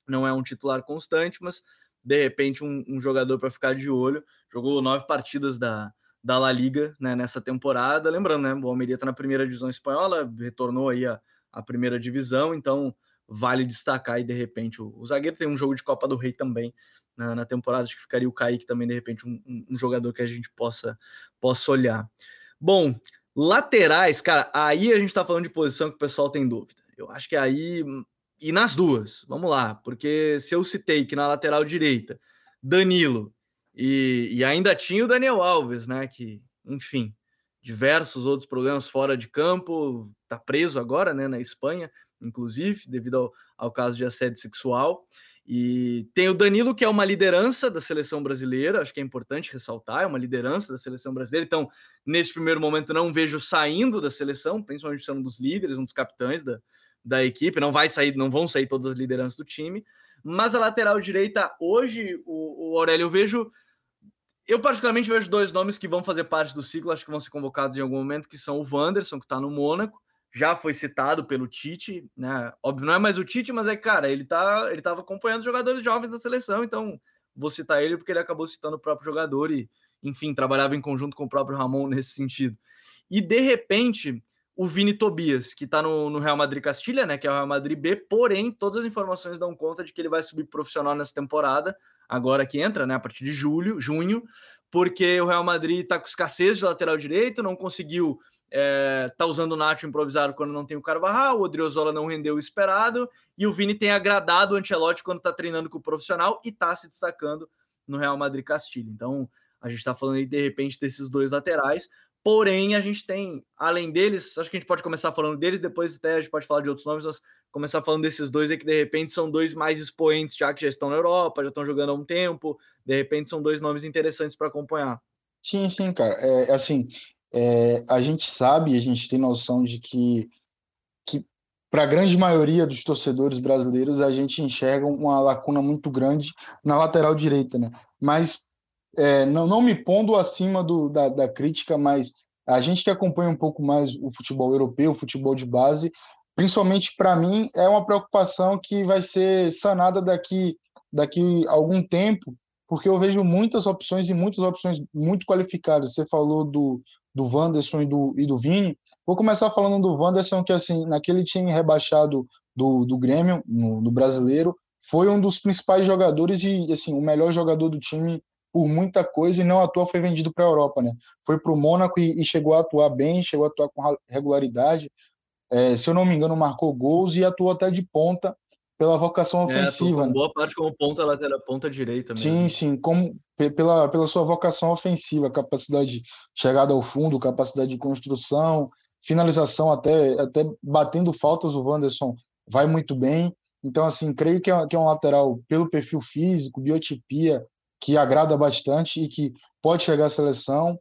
A: não é um titular constante, mas de repente um, um jogador para ficar de olho. Jogou nove partidas da, da La Liga né, nessa temporada. Lembrando, né, o Almeria está na primeira divisão espanhola, retornou aí a, a primeira divisão, então vale destacar e de repente o, o, zagueiro tem um jogo de Copa do Rei também na, na temporada, acho que ficaria o Kaique também, de repente, um, um, jogador que a gente possa, possa olhar. Bom, laterais, cara, aí a gente tá falando de posição que o pessoal tem dúvida. Eu acho que aí. E nas duas, vamos lá, porque se eu citei que na lateral direita, Danilo e, e ainda tinha o Daniel Alves, né? Que, enfim, diversos outros problemas fora de campo, tá preso agora, né, na Espanha, inclusive, devido ao, ao caso de assédio sexual. E tem o Danilo, que é uma liderança da seleção brasileira, acho que é importante ressaltar, é uma liderança da seleção brasileira. Então, nesse primeiro momento, não vejo saindo da seleção, principalmente sendo um dos líderes, um dos capitães da, da equipe. Não vai sair, não vão sair todas as lideranças do time. Mas a lateral direita, hoje, o, o Aurélio, eu vejo. Eu, particularmente, vejo dois nomes que vão fazer parte do ciclo, acho que vão ser convocados em algum momento, que são o Wanderson, que está no Mônaco, já foi citado pelo Tite, né? Óbvio, não é mais o Tite, mas é, cara, ele tá, ele tava acompanhando jogadores jovens da seleção, então vou citar ele porque ele acabou citando o próprio jogador e, enfim, trabalhava em conjunto com o próprio Ramon (laughs) nesse sentido. E de repente, o Vini Tobias, que tá no, no Real Madrid Castilha, né? Que é o Real Madrid B, porém, todas as informações dão conta de que ele vai subir profissional nessa temporada, agora que entra, né? A partir de julho, junho, porque o Real Madrid tá com escassez de lateral direito, não conseguiu é, tá usando o Nacho improvisado quando não tem o Carvajal, o Odriozola não rendeu o esperado, e o Vini tem agradado o Ancelotti quando está treinando com o profissional e está se destacando no Real Madrid Castilho. Então, a gente está falando aí, de repente, desses dois laterais, porém, a gente tem, além deles, acho que a gente pode começar falando deles, depois até a gente pode falar de outros nomes, mas começar falando desses dois aí que, de repente, são dois mais expoentes, já que já estão na Europa, já estão jogando há um tempo, de repente são dois nomes interessantes para acompanhar.
B: Sim, sim, cara. É, assim, é, a gente sabe, a gente tem noção de que, que para a grande maioria dos torcedores brasileiros, a gente enxerga uma lacuna muito grande na lateral direita, né? Mas é, não, não me pondo acima do, da, da crítica, mas a gente que acompanha um pouco mais o futebol europeu, o futebol de base, principalmente para mim, é uma preocupação que vai ser sanada daqui, daqui a algum tempo, porque eu vejo muitas opções e muitas opções muito qualificadas. Você falou do, do Wanderson e do, e do Vini. Vou começar falando do Wanderson, que assim, naquele time rebaixado do, do Grêmio, no, do brasileiro, foi um dos principais jogadores e assim, o melhor jogador do time por muita coisa e não à toa foi vendido para a Europa, né? Foi para o Mônaco e, e, chegou a atuar bem, chegou a atuar com regularidade. É, se eu não me engano, marcou gols e atuou até de ponta pela vocação é, ofensiva. É,
A: com boa parte como ponta lateral, ponta direita mesmo.
B: Sim, sim, como pela, pela sua vocação ofensiva, capacidade de chegada ao fundo, capacidade de construção, finalização até até batendo faltas o Wanderson vai muito bem. Então assim, creio que é, que é um lateral pelo perfil físico, biotipia que agrada bastante e que pode chegar à seleção.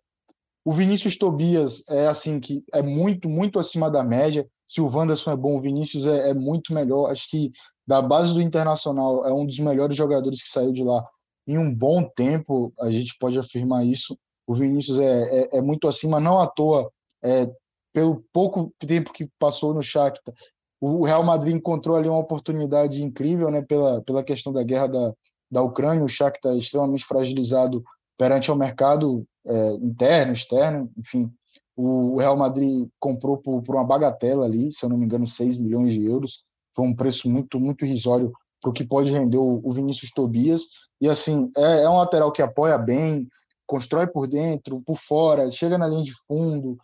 B: O Vinícius Tobias é assim que é muito muito acima da média. Se o Wanderson é bom, o Vinícius é, é muito melhor. Acho que da base do Internacional, é um dos melhores jogadores que saiu de lá em um bom tempo, a gente pode afirmar isso. O Vinícius é, é, é muito acima, não à toa, é, pelo pouco tempo que passou no Shakhtar, o Real Madrid encontrou ali uma oportunidade incrível, né, pela, pela questão da guerra da, da Ucrânia, o Shakhtar é extremamente fragilizado perante ao mercado é, interno, externo, enfim, o Real Madrid comprou por, por uma bagatela ali, se eu não me engano, 6 milhões de euros, foi um preço muito, muito irrisório para o que pode render o, o Vinícius Tobias. E assim, é, é, um lateral que apoia bem, constrói por dentro, por fora, chega na linha de fundo,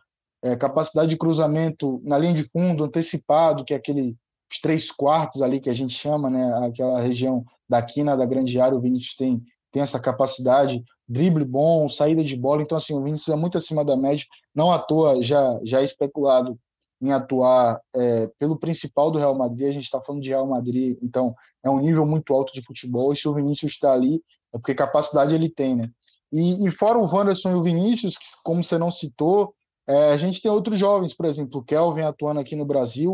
B: é, capacidade de cruzamento na linha de fundo, antecipado, que é aquele os três quartos ali que a gente chama, né, aquela região da quina da grande área, o Vinícius tem, tem essa capacidade, drible bom, saída de bola, então assim, o Vinícius é muito acima da média, não à toa já, já é especulado em atuar é, pelo principal do Real Madrid, a gente está falando de Real Madrid, então é um nível muito alto de futebol, e se o Vinícius está ali, é porque capacidade ele tem, né? E, e fora o Wanderson e o Vinícius, que como você não citou, é, a gente tem outros jovens, por exemplo, o Kelvin atuando aqui no Brasil,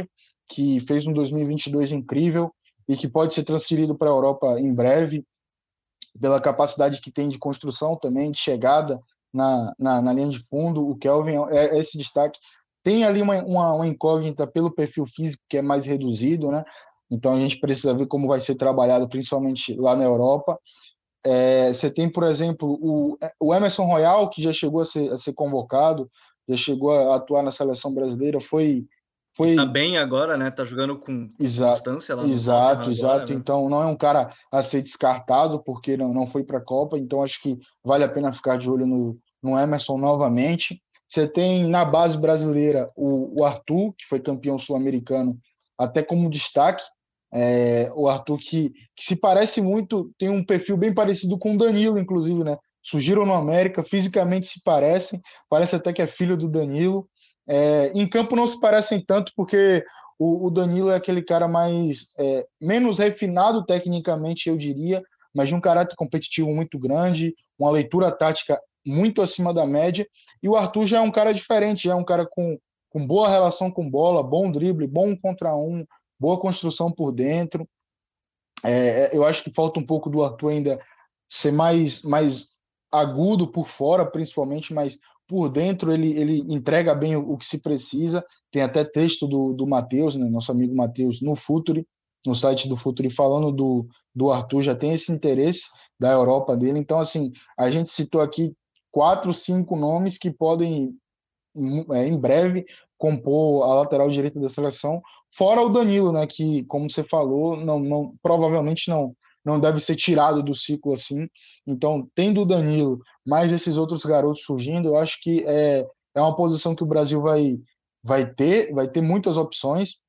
B: que fez um 2022 incrível e que pode ser transferido para a Europa em breve, pela capacidade que tem de construção também, de chegada na, na, na linha de fundo. O Kelvin é, é esse destaque tem ali uma, uma, uma, incógnita pelo perfil físico que é mais reduzido, né? Então a gente precisa ver como vai ser trabalhado, principalmente lá na Europa. É, você tem, por exemplo, o, o Emerson Royal, que já chegou a ser, a ser convocado, já chegou a atuar na seleção brasileira, foi. foi...
A: Tá bem agora, né? Tá jogando com
B: exato, constância lá no Exato, exato. Agora, né? Então não é um cara a ser descartado, porque não, não foi para a Copa. Então acho que vale a pena ficar de olho no, no Emerson novamente. Você tem na base brasileira o, o Arthur, que foi campeão sul-americano até como destaque. É, o Arthur que, que, se parece muito, tem um perfil bem parecido com o Danilo, inclusive, né? Surgiram no América, fisicamente se parecem, parece até que é filho do Danilo. É, em campo não se parecem tanto, porque o, o Danilo é aquele cara mais é, menos refinado tecnicamente, eu diria, mas de um caráter competitivo muito grande, uma leitura tática muito acima da média. E o Arthur já é um cara diferente, já é um cara com, com boa relação com bola, bom drible, bom contra um, boa construção por dentro. É, eu acho que falta um pouco do Arthur ainda ser mais, mais agudo por fora, principalmente, mas por dentro ele, ele entrega bem o, o que se precisa. Tem até texto do, do Matheus, né, nosso amigo Matheus, no Futuri, no site do Futuri, falando do, do Arthur, já tem esse interesse da Europa dele. Então, assim, a gente citou aqui quatro, cinco nomes que podem, é, em breve, compor a lateral direita da seleção, fora o Danilo, né, que, como você falou, não, não provavelmente não não deve ser tirado do ciclo assim. Então, tendo o Danilo, mais esses outros garotos surgindo, eu acho que é, é uma posição que o Brasil vai, vai ter, vai ter muitas opções,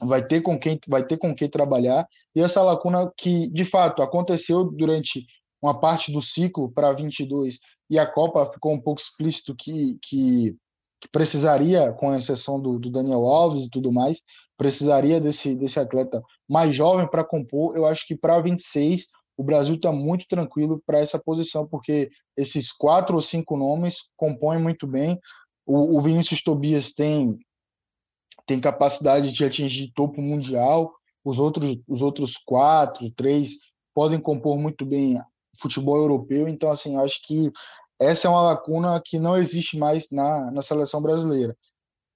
B: vai ter com quem vai ter com quem trabalhar e essa lacuna que de fato aconteceu durante uma parte do ciclo para 22 e a Copa ficou um pouco explícito que, que, que precisaria, com exceção do, do, Daniel Alves e tudo mais, precisaria desse, desse atleta mais jovem para compor. Eu acho que para 26 o Brasil está muito tranquilo para essa posição, porque esses quatro ou cinco nomes compõem muito bem. O, o Vinícius Tobias tem, tem capacidade de atingir topo mundial, os outros, os outros quatro, três podem compor muito bem futebol europeu, então assim, acho que essa é uma lacuna que não existe mais na, na seleção brasileira.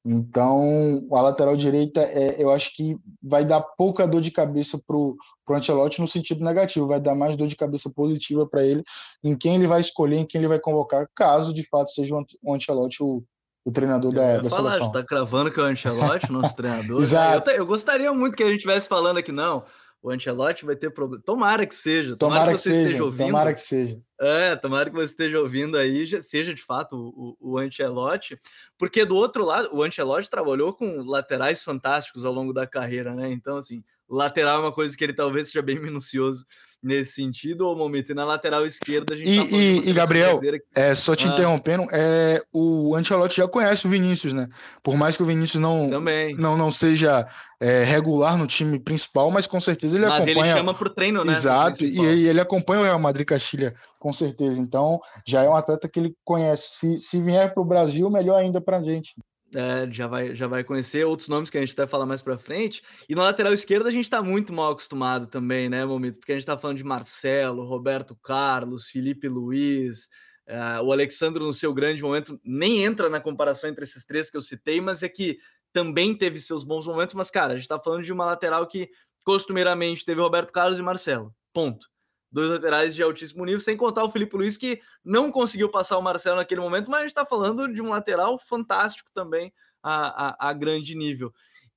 B: Então, a lateral direita, é, eu acho que vai dar pouca dor de cabeça para o Ancelotti no sentido negativo, vai dar mais dor de cabeça positiva para ele, em quem ele vai escolher, em quem ele vai convocar, caso de fato seja o Ancelotti o, o treinador da, da falar, seleção.
A: Está cravando que é o Ancelotti, nosso (laughs) treinador. Exato. Eu, eu, gostaria muito que a gente estivesse falando aqui, não o Ancelotti vai ter problema. Tomara que seja.
B: Tomara, tomara que, você seja, esteja ouvindo. Tomara que seja.
A: É, tomara que você esteja ouvindo aí, seja de fato o, o, o Ancelotti, porque do outro lado, o Ancelotti trabalhou com laterais fantásticos ao longo da carreira, né? Então, assim, lateral é uma coisa que ele talvez seja bem minucioso nesse sentido, ou momento. E na lateral esquerda a gente
B: e, tá e, e Gabriel, que... é, só te ah. interrompendo, é, o Ancelotti já conhece o Vinícius, né? Por mais que o Vinícius não, Também. não, não seja é, regular no time principal, mas com certeza ele mas acompanha. Mas
A: ele chama para o treino, né?
B: Exato, e ele, ele acompanha o Real Madrid Castilha, com certeza. Então já é um atleta que ele conhece. Se, se vier para o Brasil, melhor ainda para a gente.
A: É, já, vai, já vai conhecer outros nomes que a gente vai falar mais para frente. E na lateral esquerda a gente está muito mal acostumado também, né, Momento? Porque a gente está falando de Marcelo, Roberto Carlos, Felipe Luiz, uh, o Alexandre no seu grande momento nem entra na comparação entre esses três que eu citei, mas é que também teve seus bons momentos. Mas, cara, a gente está falando de uma lateral que costumeiramente teve Roberto Carlos e Marcelo. Ponto dois laterais de altíssimo nível, sem contar o Felipe Luiz, que não conseguiu passar o Marcelo naquele momento, mas a gente está falando de um lateral fantástico também a, a, a, grande nível.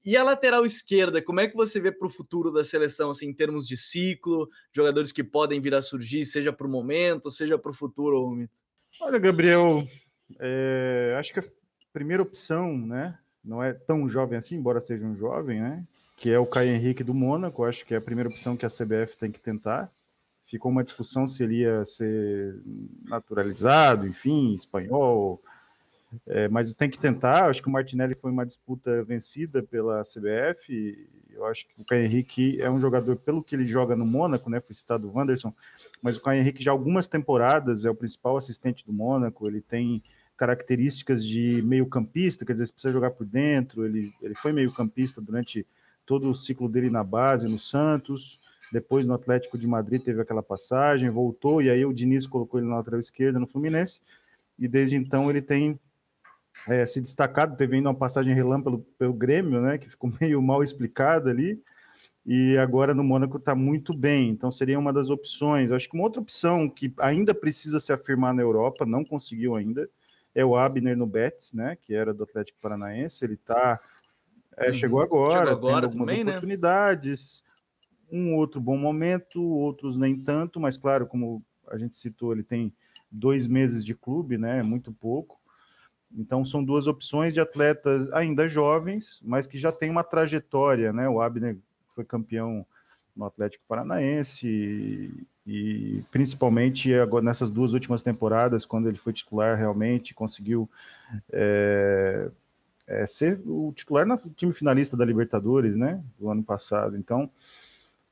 A: E a lateral esquerda, como é que você vê para o futuro da seleção, assim, em termos de ciclo, jogadores que podem vir a surgir, seja para o momento, seja para o futuro, Mito?
C: Olha, Gabriel, é, acho que a primeira opção, né, não é tão jovem assim, embora seja um jovem, né, que é o Caio Henrique do Mônaco, acho que é a primeira opção que a CBF tem que tentar, ficou uma discussão se ele ia ser naturalizado, enfim, espanhol, é, mas tem que tentar. Acho que o Martinelli foi uma disputa vencida pela CBF. Eu acho que o Caio Henrique é um jogador, pelo que ele joga no Mônaco, né? Foi citado o Wanderson, mas o Caio Henrique já algumas temporadas é o principal assistente do Mônaco. Ele tem características de meio-campista, quer dizer, se precisa jogar por dentro. Ele, ele foi meio-campista durante todo o ciclo dele na base, no Santos. Depois no Atlético de Madrid teve aquela passagem, voltou, e aí o Diniz colocou ele na lateral esquerda no Fluminense, e desde então ele tem é, se destacado, teve ainda uma passagem relâmpago pelo Grêmio, né, que ficou (laughs) meio mal explicada ali, e agora no Mônaco está muito bem, então seria uma das opções. Acho que uma outra opção que ainda precisa se afirmar na Europa, não conseguiu ainda, é o Abner no Betis, né, que era do Atlético Paranaense, ele tá, é, uhum. chegou agora, chegou agora algumas também, né? oportunidades, né? Um outro bom momento, outros nem tanto, mas claro, como a gente citou, ele tem dois meses de clube, né? Muito pouco. Então, são duas opções de atletas ainda jovens, mas que já têm uma trajetória, né? O Abner foi campeão no Atlético Paranaense e, e principalmente agora nessas duas últimas temporadas, quando ele foi titular, realmente conseguiu é, é, ser o titular no time finalista da Libertadores, né? Do ano passado. Então,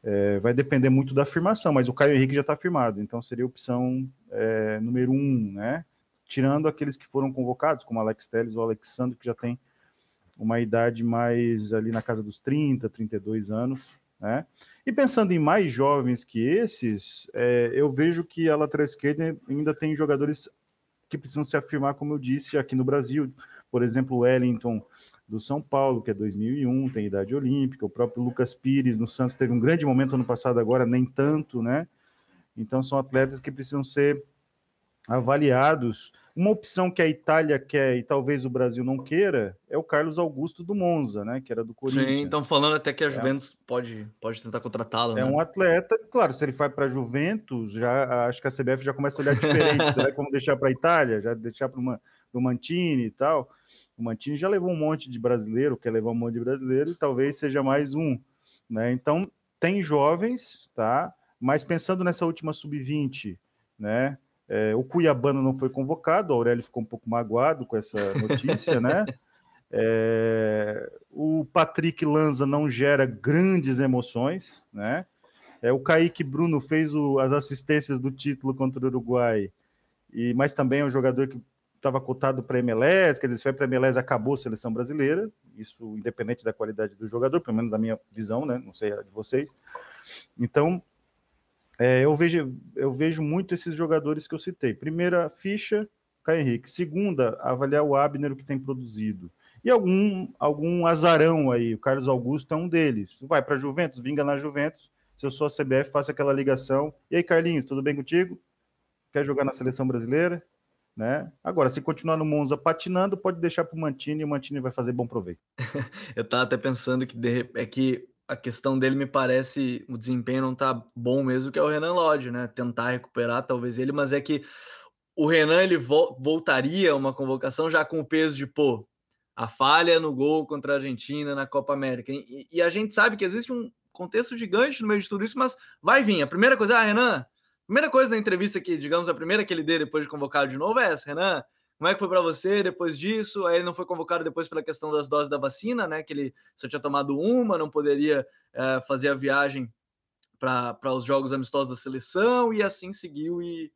C: é, vai depender muito da afirmação, mas o Caio Henrique já está afirmado, então seria a opção é, número um, né? tirando aqueles que foram convocados, como Alex Telles ou Alexandre, que já tem uma idade mais ali na casa dos 30, 32 anos. Né? E pensando em mais jovens que esses, é, eu vejo que a lateral esquerda ainda tem jogadores que precisam se afirmar, como eu disse, aqui no Brasil. Por exemplo, o Wellington do São Paulo, que é 2001, tem idade olímpica. O próprio Lucas Pires no Santos teve um grande momento ano passado, agora nem tanto, né? Então são atletas que precisam ser avaliados. Uma opção que a Itália quer e talvez o Brasil não queira é o Carlos Augusto do Monza, né? Que era do Corinthians. Sim,
A: estão falando até que a é Juventus é. pode, pode tentar contratá-lo.
C: É né? um atleta, claro, se ele vai para a Juventus, já acho que a CBF já começa a olhar diferente. (laughs) Será que vamos deixar para a Itália? Já deixar para o Mantini e tal? O Mantini já levou um monte de brasileiro, quer levar um monte de brasileiro, e talvez seja mais um. Né? Então, tem jovens, tá? Mas pensando nessa última sub-20, né? É, o Cuiabano não foi convocado, o Aurélio ficou um pouco magoado com essa notícia, né? É, o Patrick Lanza não gera grandes emoções, né? É, o Kaique Bruno fez o, as assistências do título contra o Uruguai, e, mas também é um jogador que estava cotado para MLS, quer dizer, se vai para MLS acabou a seleção brasileira, isso independente da qualidade do jogador, pelo menos a minha visão, né? Não sei a de vocês. Então, é, eu, vejo, eu vejo muito esses jogadores que eu citei. Primeira ficha, Caio Henrique. Segunda, avaliar o Abner, o que tem produzido. E algum, algum azarão aí, o Carlos Augusto é um deles. Vai para Juventus, vinga na Juventus. Se eu sou a CBF, faça aquela ligação. E aí, Carlinhos, tudo bem contigo? Quer jogar na seleção brasileira? Né? Agora, se continuar no Monza patinando, pode deixar para o Mantini e o Mantini vai fazer bom proveito. (laughs)
A: eu estava até pensando que de, é que a questão dele me parece o desempenho não tá bom mesmo, que é o Renan Lodge, né? Tentar recuperar talvez ele, mas é que o Renan ele vo voltaria uma convocação já com o peso de pô, a falha no gol contra a Argentina na Copa América. E, e, a gente sabe que existe um contexto gigante no meio de tudo isso, mas vai vir. A primeira coisa, ah, Renan, primeira coisa da entrevista que, digamos, a primeira que ele dê depois de convocado de novo é essa, Renan, como é que foi para você depois disso? Aí ele não foi convocado depois pela questão das doses da vacina, né? Que ele só tinha tomado uma, não poderia é, fazer a viagem para os jogos amistosos da seleção e assim seguiu. E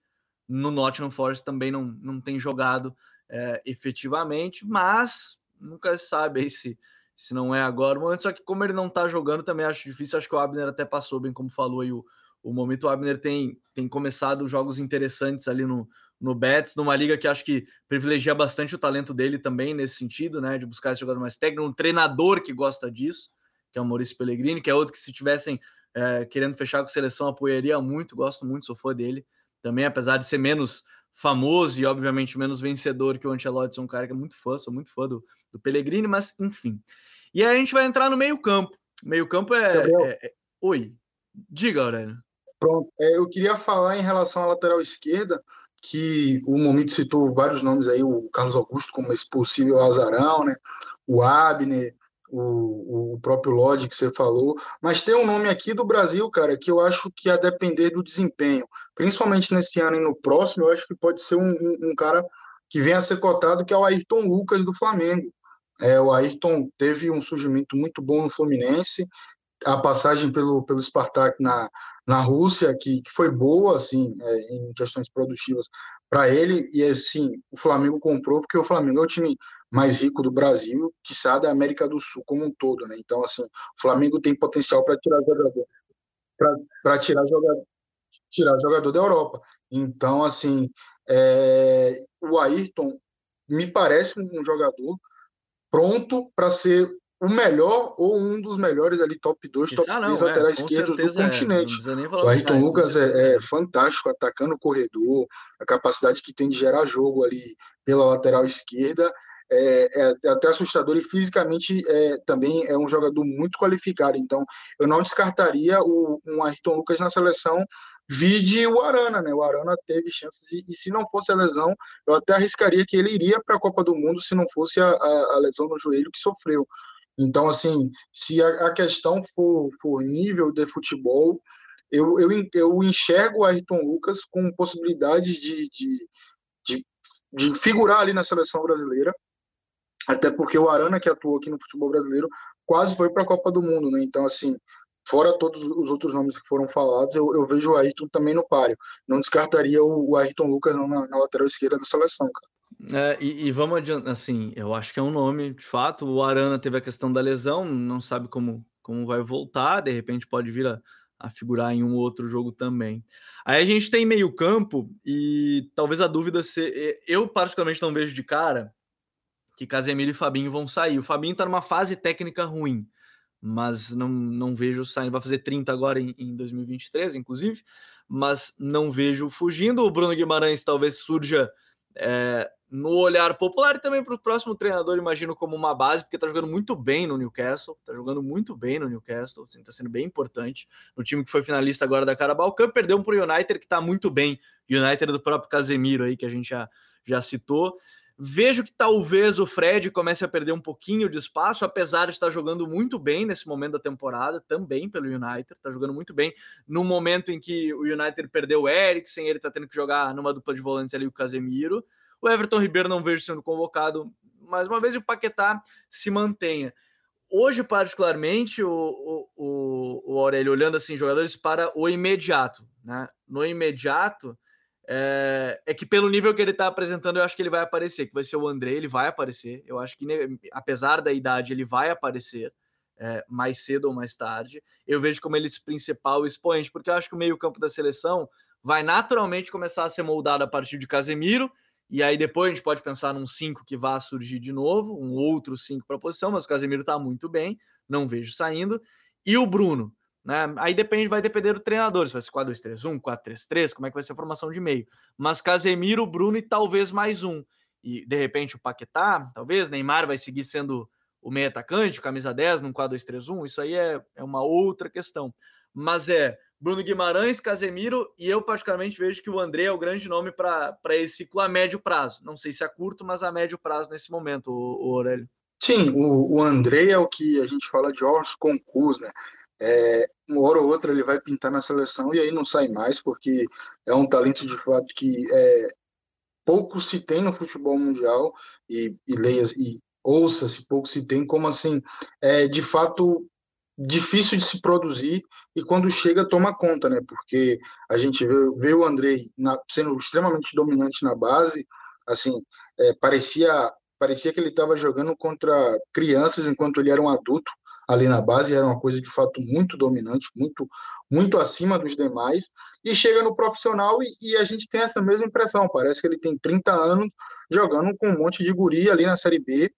A: no Nottingham Forest também não, não tem jogado é, efetivamente, mas nunca sabe aí se, se não é agora o momento. Só que como ele não está jogando, também acho difícil. Acho que o Abner até passou bem, como falou aí o, o momento. O Abner tem, tem começado jogos interessantes ali no, no Betis, numa liga que acho que privilegia bastante o talento dele também nesse sentido, né? De buscar esse jogador mais técnico, um treinador que gosta disso, que é o Maurício Pellegrini, que é outro que se tivessem é, querendo fechar com a seleção apoiaria muito, gosto muito, sou fã dele também, apesar de ser menos famoso e obviamente menos vencedor que o Ancelotti, sou um cara que é muito fã, sou muito fã do, do Pellegrini, mas enfim. E aí a gente vai entrar no meio campo. Meio campo é, é, é... Oi, diga, Aurélio.
B: Pronto, é, eu queria falar em relação à lateral esquerda, que o Momito citou vários nomes aí, o Carlos Augusto como esse possível azarão, né? o Abner, o, o próprio Lodge que você falou, mas tem um nome aqui do Brasil, cara, que eu acho que a depender do desempenho, principalmente nesse ano e no próximo, eu acho que pode ser um, um, um cara que venha a ser cotado, que é o Ayrton Lucas do Flamengo. É, o Ayrton teve um surgimento muito bom no Fluminense, a passagem pelo, pelo Spartak na, na Rússia, que, que foi boa, assim, é, em questões produtivas para ele, e assim, o Flamengo comprou, porque o Flamengo é o time mais rico do Brasil, que sabe da América do Sul como um todo, né? Então, assim, o Flamengo tem potencial para tirar jogador, para tirar jogador, tirar jogador da Europa. Então, assim, é, o Ayrton me parece um jogador pronto para ser o melhor ou um dos melhores ali, top 2, top 3 laterais é, esquerdos do é, continente. o Ayrton Lucas é, é, fantástico, atacando o corredor, a capacidade que tem de gerar jogo ali pela lateral esquerda. É, é, é até assustador e fisicamente é, também é um jogador muito qualificado. Então, eu não descartaria o, um Ayrton Lucas na seleção Vide o Arana, né? O Arana teve chances e, e, se não fosse a lesão, eu até arriscaria que ele iria para a Copa do Mundo se não fosse a, a, a, lesão no joelho que sofreu. Então, assim, se a, a questão for, for nível de futebol, eu, eu, eu enxergo o Ayrton Lucas com possibilidades de, de, de, de figurar ali na seleção brasileira, até porque o Arana, que atuou aqui no futebol brasileiro, quase foi para a Copa do Mundo, né? Então, assim, fora todos os outros nomes que foram falados, eu, eu vejo o Ayrton também no páreo. Não descartaria o, o Ayrton Lucas na, na, lateral esquerda da seleção, cara.
A: É, e, e, vamos adiante, assim, eu acho que é um nome, de fato. O Arana teve a questão da lesão, não sabe como, como vai voltar, de repente pode vir a, a figurar em um outro jogo também. Aí a gente tem meio campo e talvez a dúvida se eu particularmente não vejo de cara que Casemiro e Fabinho vão sair. O Fabinho está numa fase técnica ruim, mas não, não vejo saindo. Vai fazer 30 agora em, em 2023, inclusive, mas não vejo fugindo. O Bruno Guimarães talvez surja é, no olhar popular e também para o próximo treinador, imagino como uma base, porque está jogando muito bem no Newcastle, está jogando muito bem no Newcastle, está assim, sendo bem importante. No time que foi finalista agora da Carabao Cup, perdeu para o United, que está muito bem. United do próprio Casemiro aí, que a gente já, já citou. Vejo que talvez o Fred comece a perder um pouquinho de espaço, apesar de estar jogando muito bem nesse momento da temporada, também pelo United, está jogando muito bem. No momento em que o United perdeu o Eriksen, ele está tendo que jogar numa dupla de volantes ali o Casemiro. O Everton Ribeiro não vejo sendo convocado mais uma vez e o Paquetá se mantenha. Hoje, particularmente, o, o, o Aurélio olhando assim, jogadores para o imediato. Né? No imediato, é, é, que pelo nível que ele está apresentando, eu acho que ele vai aparecer, que vai ser o André, ele vai aparecer. Eu acho que, apesar da idade, ele vai aparecer é, mais cedo ou mais tarde. Eu vejo como ele esse principal expoente, porque eu acho que o meio-campo da seleção vai naturalmente começar a ser moldado a partir de Casemiro e aí depois a gente pode pensar num 5 que vá surgir de novo, um outro 5 para a posição, mas o Casemiro está muito bem, não vejo saindo. E o Bruno, né? Aí depende, vai depender do treinador, se vai ser 4-2-3-1, 4-3-3, como é que vai ser a formação de meio. Mas Casemiro, Bruno e talvez mais um. E de repente o Paquetá, talvez, Neymar vai seguir sendo o meio atacante, camisa 10 num 4-2-3-1, isso aí é, é uma outra questão. Mas é Bruno Guimarães, Casemiro, e eu particularmente vejo que o André é o grande nome para esse ciclo a médio prazo. Não sei se a curto, mas a médio prazo nesse momento, o, o Aurélio.
B: Sim, o, o André é o que a gente fala de Jorge concurso, né? É, uma hora ou outra ele vai pintar na seleção e aí não sai mais, porque é um talento de fato que é, pouco se tem no futebol mundial e, e leia e ouça-se pouco se tem, como assim, é, de fato difícil de se produzir e quando chega toma conta, né? Porque a gente vê, vê o Andrei na, sendo extremamente dominante na base, assim, é, parecia parecia que ele estava jogando contra crianças enquanto ele era um adulto ali na base, era uma coisa de fato muito dominante, muito muito acima dos demais, e chega no profissional e, e a gente tem essa mesma impressão, parece que ele tem 30 anos jogando com um monte de guri ali na Série B,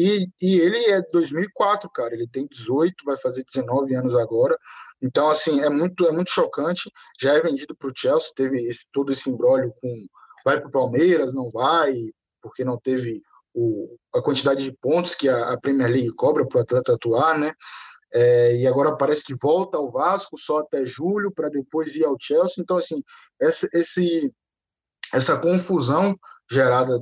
B: e, e ele é 2004, cara. Ele tem 18, vai fazer 19 anos agora. Então, assim, é muito, é muito chocante. Já é vendido para o Chelsea, teve esse, todo esse embrólio com vai para o Palmeiras, não vai, porque não teve o, a quantidade de pontos que a, a Premier League cobra para o atleta atuar, né? É, e agora parece que volta ao Vasco só até julho para depois ir ao Chelsea. Então, assim, essa, esse, essa confusão gerada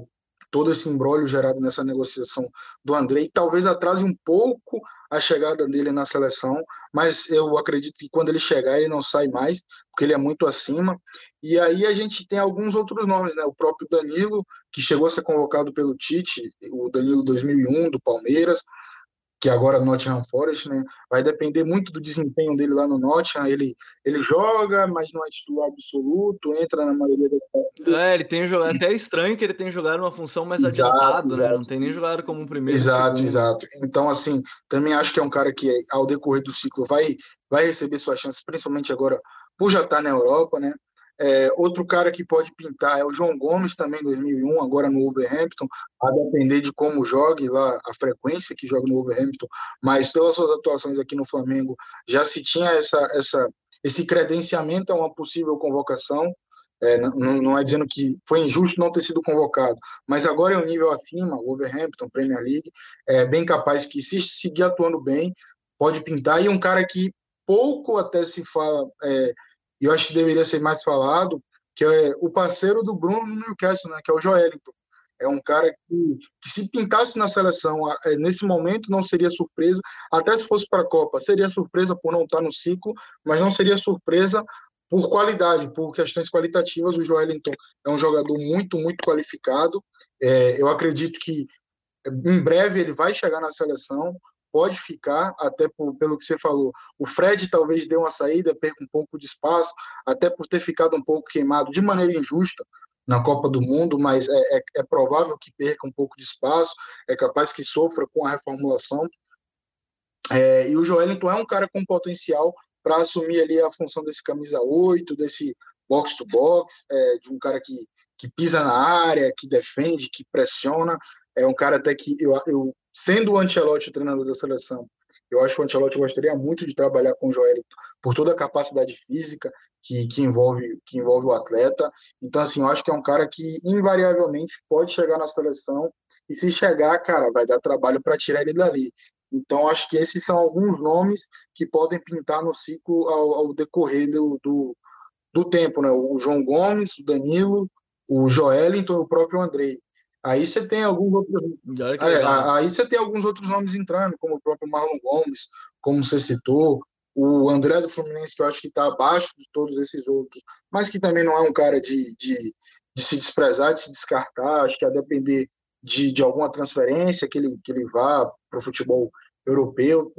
B: todo esse embrólio gerado nessa negociação do Andrei talvez atrase um pouco a chegada dele na seleção, mas eu acredito que quando ele chegar ele não sai mais, porque ele é muito acima. E aí a gente tem alguns outros nomes, né? O próprio Danilo, que chegou a ser convocado pelo Tite, o Danilo 2001 do Palmeiras, que agora no Nottingham Forest, né? Vai depender muito do desempenho dele lá no Nottingham. Ele, ele joga, mas não é titular absoluto, entra na maioria das
A: partidas. É, ele tem jogado, até estranho que ele tenha jogado uma função mais exato, adiantada, exato. né? Não tem nem jogado como um primeiro.
B: Exato, exato. Então, assim, também acho que é um cara que, ao decorrer do ciclo, vai, vai receber suas chances, principalmente agora por já estar na Europa, né? É, outro cara que pode pintar é o João Gomes, também 2001, agora no Wolverhampton, a depender de como jogue lá, a frequência que joga no Wolverhampton, mas pelas suas atuações aqui no Flamengo, já se tinha essa, essa, esse credenciamento a uma possível convocação. É, não, não, é dizendo que foi injusto não ter sido convocado, mas agora é um nível acima, Wolverhampton, Premier League, é bem capaz que, se seguir atuando bem, pode pintar. E um cara que pouco até se fala. É, e eu acho que deveria ser mais falado, que é o parceiro do Bruno no Newcastle, né, que é o Joelito. É um cara que, que se pintasse na seleção é, nesse momento não seria surpresa, até se fosse para a Copa, seria surpresa por não estar no ciclo, mas não seria surpresa por qualidade, por questões qualitativas. O Joelinton é um jogador muito, muito qualificado. É, eu acredito que em breve ele vai chegar na seleção, pode ficar, até por, pelo que você falou. O Fred talvez dê uma saída, perca um pouco de espaço, até por ter ficado um pouco queimado de maneira injusta na Copa do Mundo, mas é, é, é provável que perca um pouco de espaço, é capaz que sofra com a reformulação. É, e o Joelinton é um cara com potencial para assumir ali a função desse camisa 8, desse box to box, é, de um cara que, que pisa na área, que defende, que pressiona. É um cara até que eu, eu sendo o Ancelotti o treinador da seleção, eu acho que o Ancelotti gostaria muito de trabalhar com o Joel por toda a capacidade física que, que, envolve, que envolve o atleta. Então, assim, eu acho que é um cara que invariavelmente pode chegar na seleção e se chegar, cara, vai dar trabalho para tirar ele dali. Então, acho que esses são alguns nomes que podem pintar no ciclo ao, ao decorrer do, do, do, tempo, né? O João Gomes, o Danilo, o Joelinton e o próprio Andrei. Aí você tem alguns outros. É, aí você tem alguns outros nomes entrando, como o próprio Marlon Gomes, como você citou, o André do Fluminense, que eu acho que está abaixo de todos esses outros, mas que também não é um cara de, de, de se desprezar, de se descartar. Acho que a depender de, de alguma transferência que ele, que ele vá para o futebol europeu.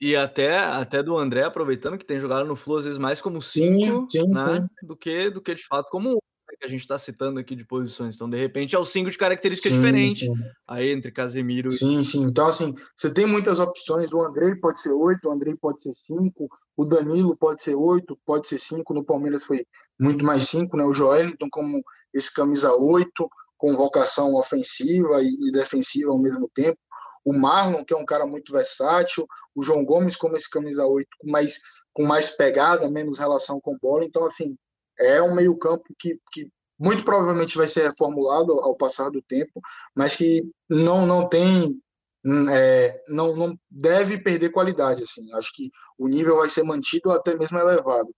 A: E até, até do André, aproveitando que tem jogado no Flu, às vezes mais como cinco, sim, sim, né? Sim. Do, que, do que de fato como que a gente está citando aqui de posições. Então, de repente, é o cinco de característica sim, diferente sim. aí entre Casemiro
B: e. Sim, sim. Então, assim, você tem muitas opções. O Andrei pode ser oito, o Andrei pode ser cinco, o Danilo pode ser oito, pode ser cinco. No Palmeiras foi muito mais cinco, né? O Joelton como esse camisa oito, com vocação ofensiva e defensiva ao mesmo tempo. O Marlon, que é um cara muito versátil, o João Gomes como esse camisa 8, com mais, com mais pegada, menos relação com bola. Então, assim, é um meio-campo que, que muito provavelmente vai ser reformulado ao passar do tempo, mas que não, não tem. Hum, é, não, não deve perder qualidade. Assim. Acho que o nível vai ser mantido até mesmo elevado.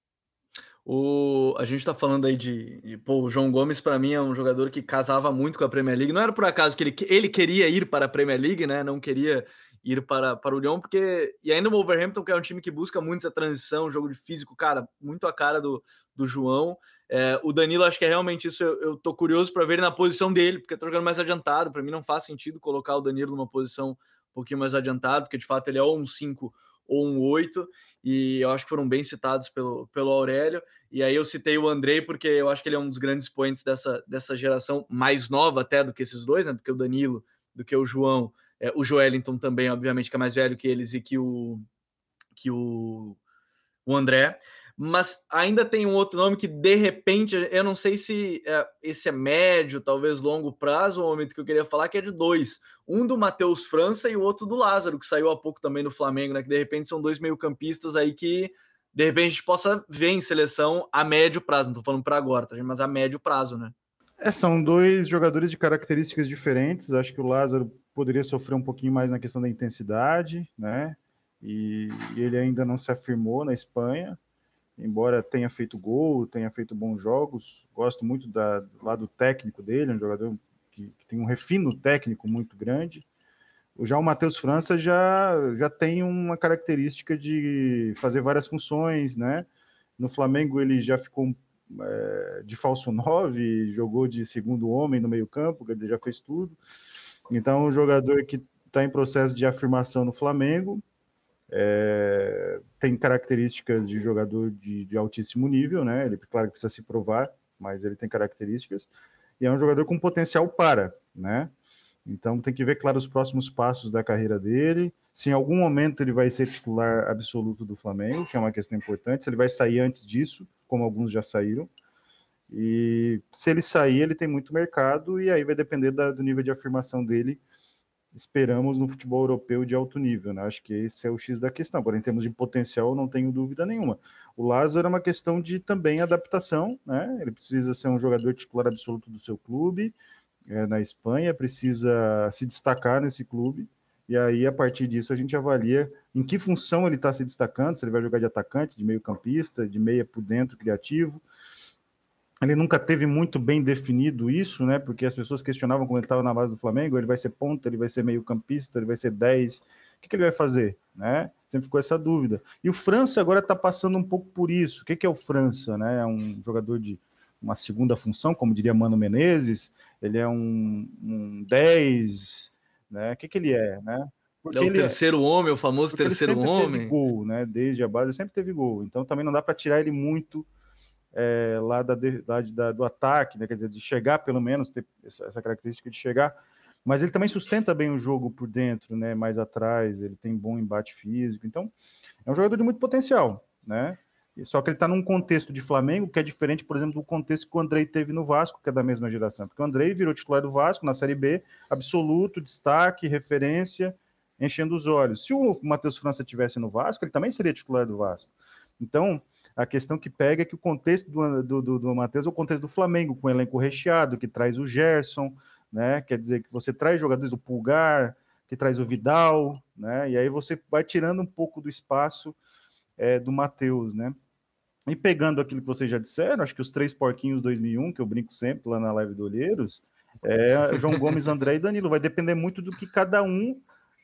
A: O, a gente está falando aí de, de, Pô, o João Gomes, para mim, é um jogador que casava muito com a Premier League. Não era por acaso que ele, ele queria ir para a Premier League, né? Não queria ir para, para o Lyon, porque. E ainda o Wolverhampton, que é um time que busca muito essa transição, jogo de físico, cara, muito a cara do, do João. É, o Danilo, acho que é realmente isso. Eu, eu tô curioso para ver na posição dele, porque tá jogando mais adiantado. Para mim, não faz sentido colocar o Danilo numa posição um pouquinho mais adiantado, porque de fato ele é ou um 5 ou um 8, e eu acho que foram bem citados pelo, pelo Aurélio. E aí eu citei o Andrei, porque eu acho que ele é um dos grandes points dessa, dessa geração, mais nova até do que esses dois, né? Do que o Danilo, do que o João. É, o Joelinton também, obviamente, que é mais velho que eles e que o, que o, o André mas ainda tem um outro nome que de repente eu não sei se é, esse é médio, talvez longo prazo, o momento que eu queria falar que é de dois, um do Matheus França e o outro do Lázaro, que saiu há pouco também no Flamengo, né? Que de repente são dois meio-campistas aí que de repente a gente possa ver em seleção a médio prazo, não tô falando para agora, tá, mas a médio prazo, né?
C: É, são dois jogadores de características diferentes. Acho que o Lázaro poderia sofrer um pouquinho mais na questão da intensidade, né? E, e ele ainda não se afirmou na Espanha embora tenha feito gol, tenha feito bons jogos, gosto muito da, do lado técnico dele, um jogador que, que, tem um refino técnico muito grande. Já o Matheus França já, já tem uma característica de fazer várias funções, né? No Flamengo ele já ficou é, de falso 9, jogou de segundo homem no meio campo, quer dizer, já fez tudo. Então, um jogador que está em processo de afirmação no Flamengo, é, tem características de jogador de, de, altíssimo nível, né? Ele, claro precisa se provar, mas ele tem características. E é um jogador com potencial para, né? Então tem que ver, claro, os próximos passos da carreira dele. Se em algum momento ele vai ser titular absoluto do Flamengo, que é uma questão importante, se ele vai sair antes disso, como alguns já saíram. E se ele sair, ele tem muito mercado, e aí vai depender da, do nível de afirmação dele esperamos no futebol europeu de alto nível, né? Acho que esse é o X da questão. Agora, em termos de potencial, não tenho dúvida nenhuma. O Lázaro é uma questão de também adaptação, né? Ele precisa ser um jogador titular absoluto do seu clube é, na Espanha, precisa se destacar nesse clube. e aí a partir disso a gente avalia em que função ele está se destacando, se ele vai jogar de atacante, de meio campista, de meia por dentro, criativo. Ele nunca teve muito bem definido isso, né? Porque as pessoas questionavam quando ele estava na base do Flamengo, ele vai ser ponta, ele vai ser meio campista, ele vai ser 10. O que, que ele vai fazer, né? Sempre ficou essa dúvida. E o França agora está passando um pouco por isso. O que, que é o França, né? É um jogador de uma segunda função, como diria Mano Menezes. Ele é um, um 10, né? O que, que ele é, né?
A: Porque ele é o é terceiro é... homem, o famoso Porque terceiro
C: ele
A: homem.
C: Teve gol, né? Desde a base sempre teve gol. Então também não dá para tirar ele muito é, lá da, da, do ataque, né? Quer dizer, de chegar pelo menos ter essa, essa, característica de chegar. Mas ele também sustenta bem o jogo por dentro, né? Mais atrás, ele tem bom embate físico. Então é um jogador de muito potencial, né? Só que ele está num contexto de Flamengo que é diferente, por exemplo, do contexto que o Andrei teve no Vasco, que é da mesma geração. Porque o Andrei virou titular do Vasco na Série B, absoluto, destaque, referência, enchendo os olhos. Se o Matheus França tivesse no Vasco, ele também seria titular do Vasco. Então, a questão que pega é que o contexto do, do, do, do Matheus é o contexto do Flamengo, com o elenco recheado, que traz o Gerson, né? Quer dizer, que você traz jogadores do Pulgar, que traz o Vidal, né? E aí você vai tirando um pouco do espaço é, do Matheus, né? E pegando aquilo que vocês já disseram, acho que os três porquinhos 2001, que eu brinco sempre lá na live do Olheiros, é João Gomes, André e Danilo. Vai depender muito do que cada um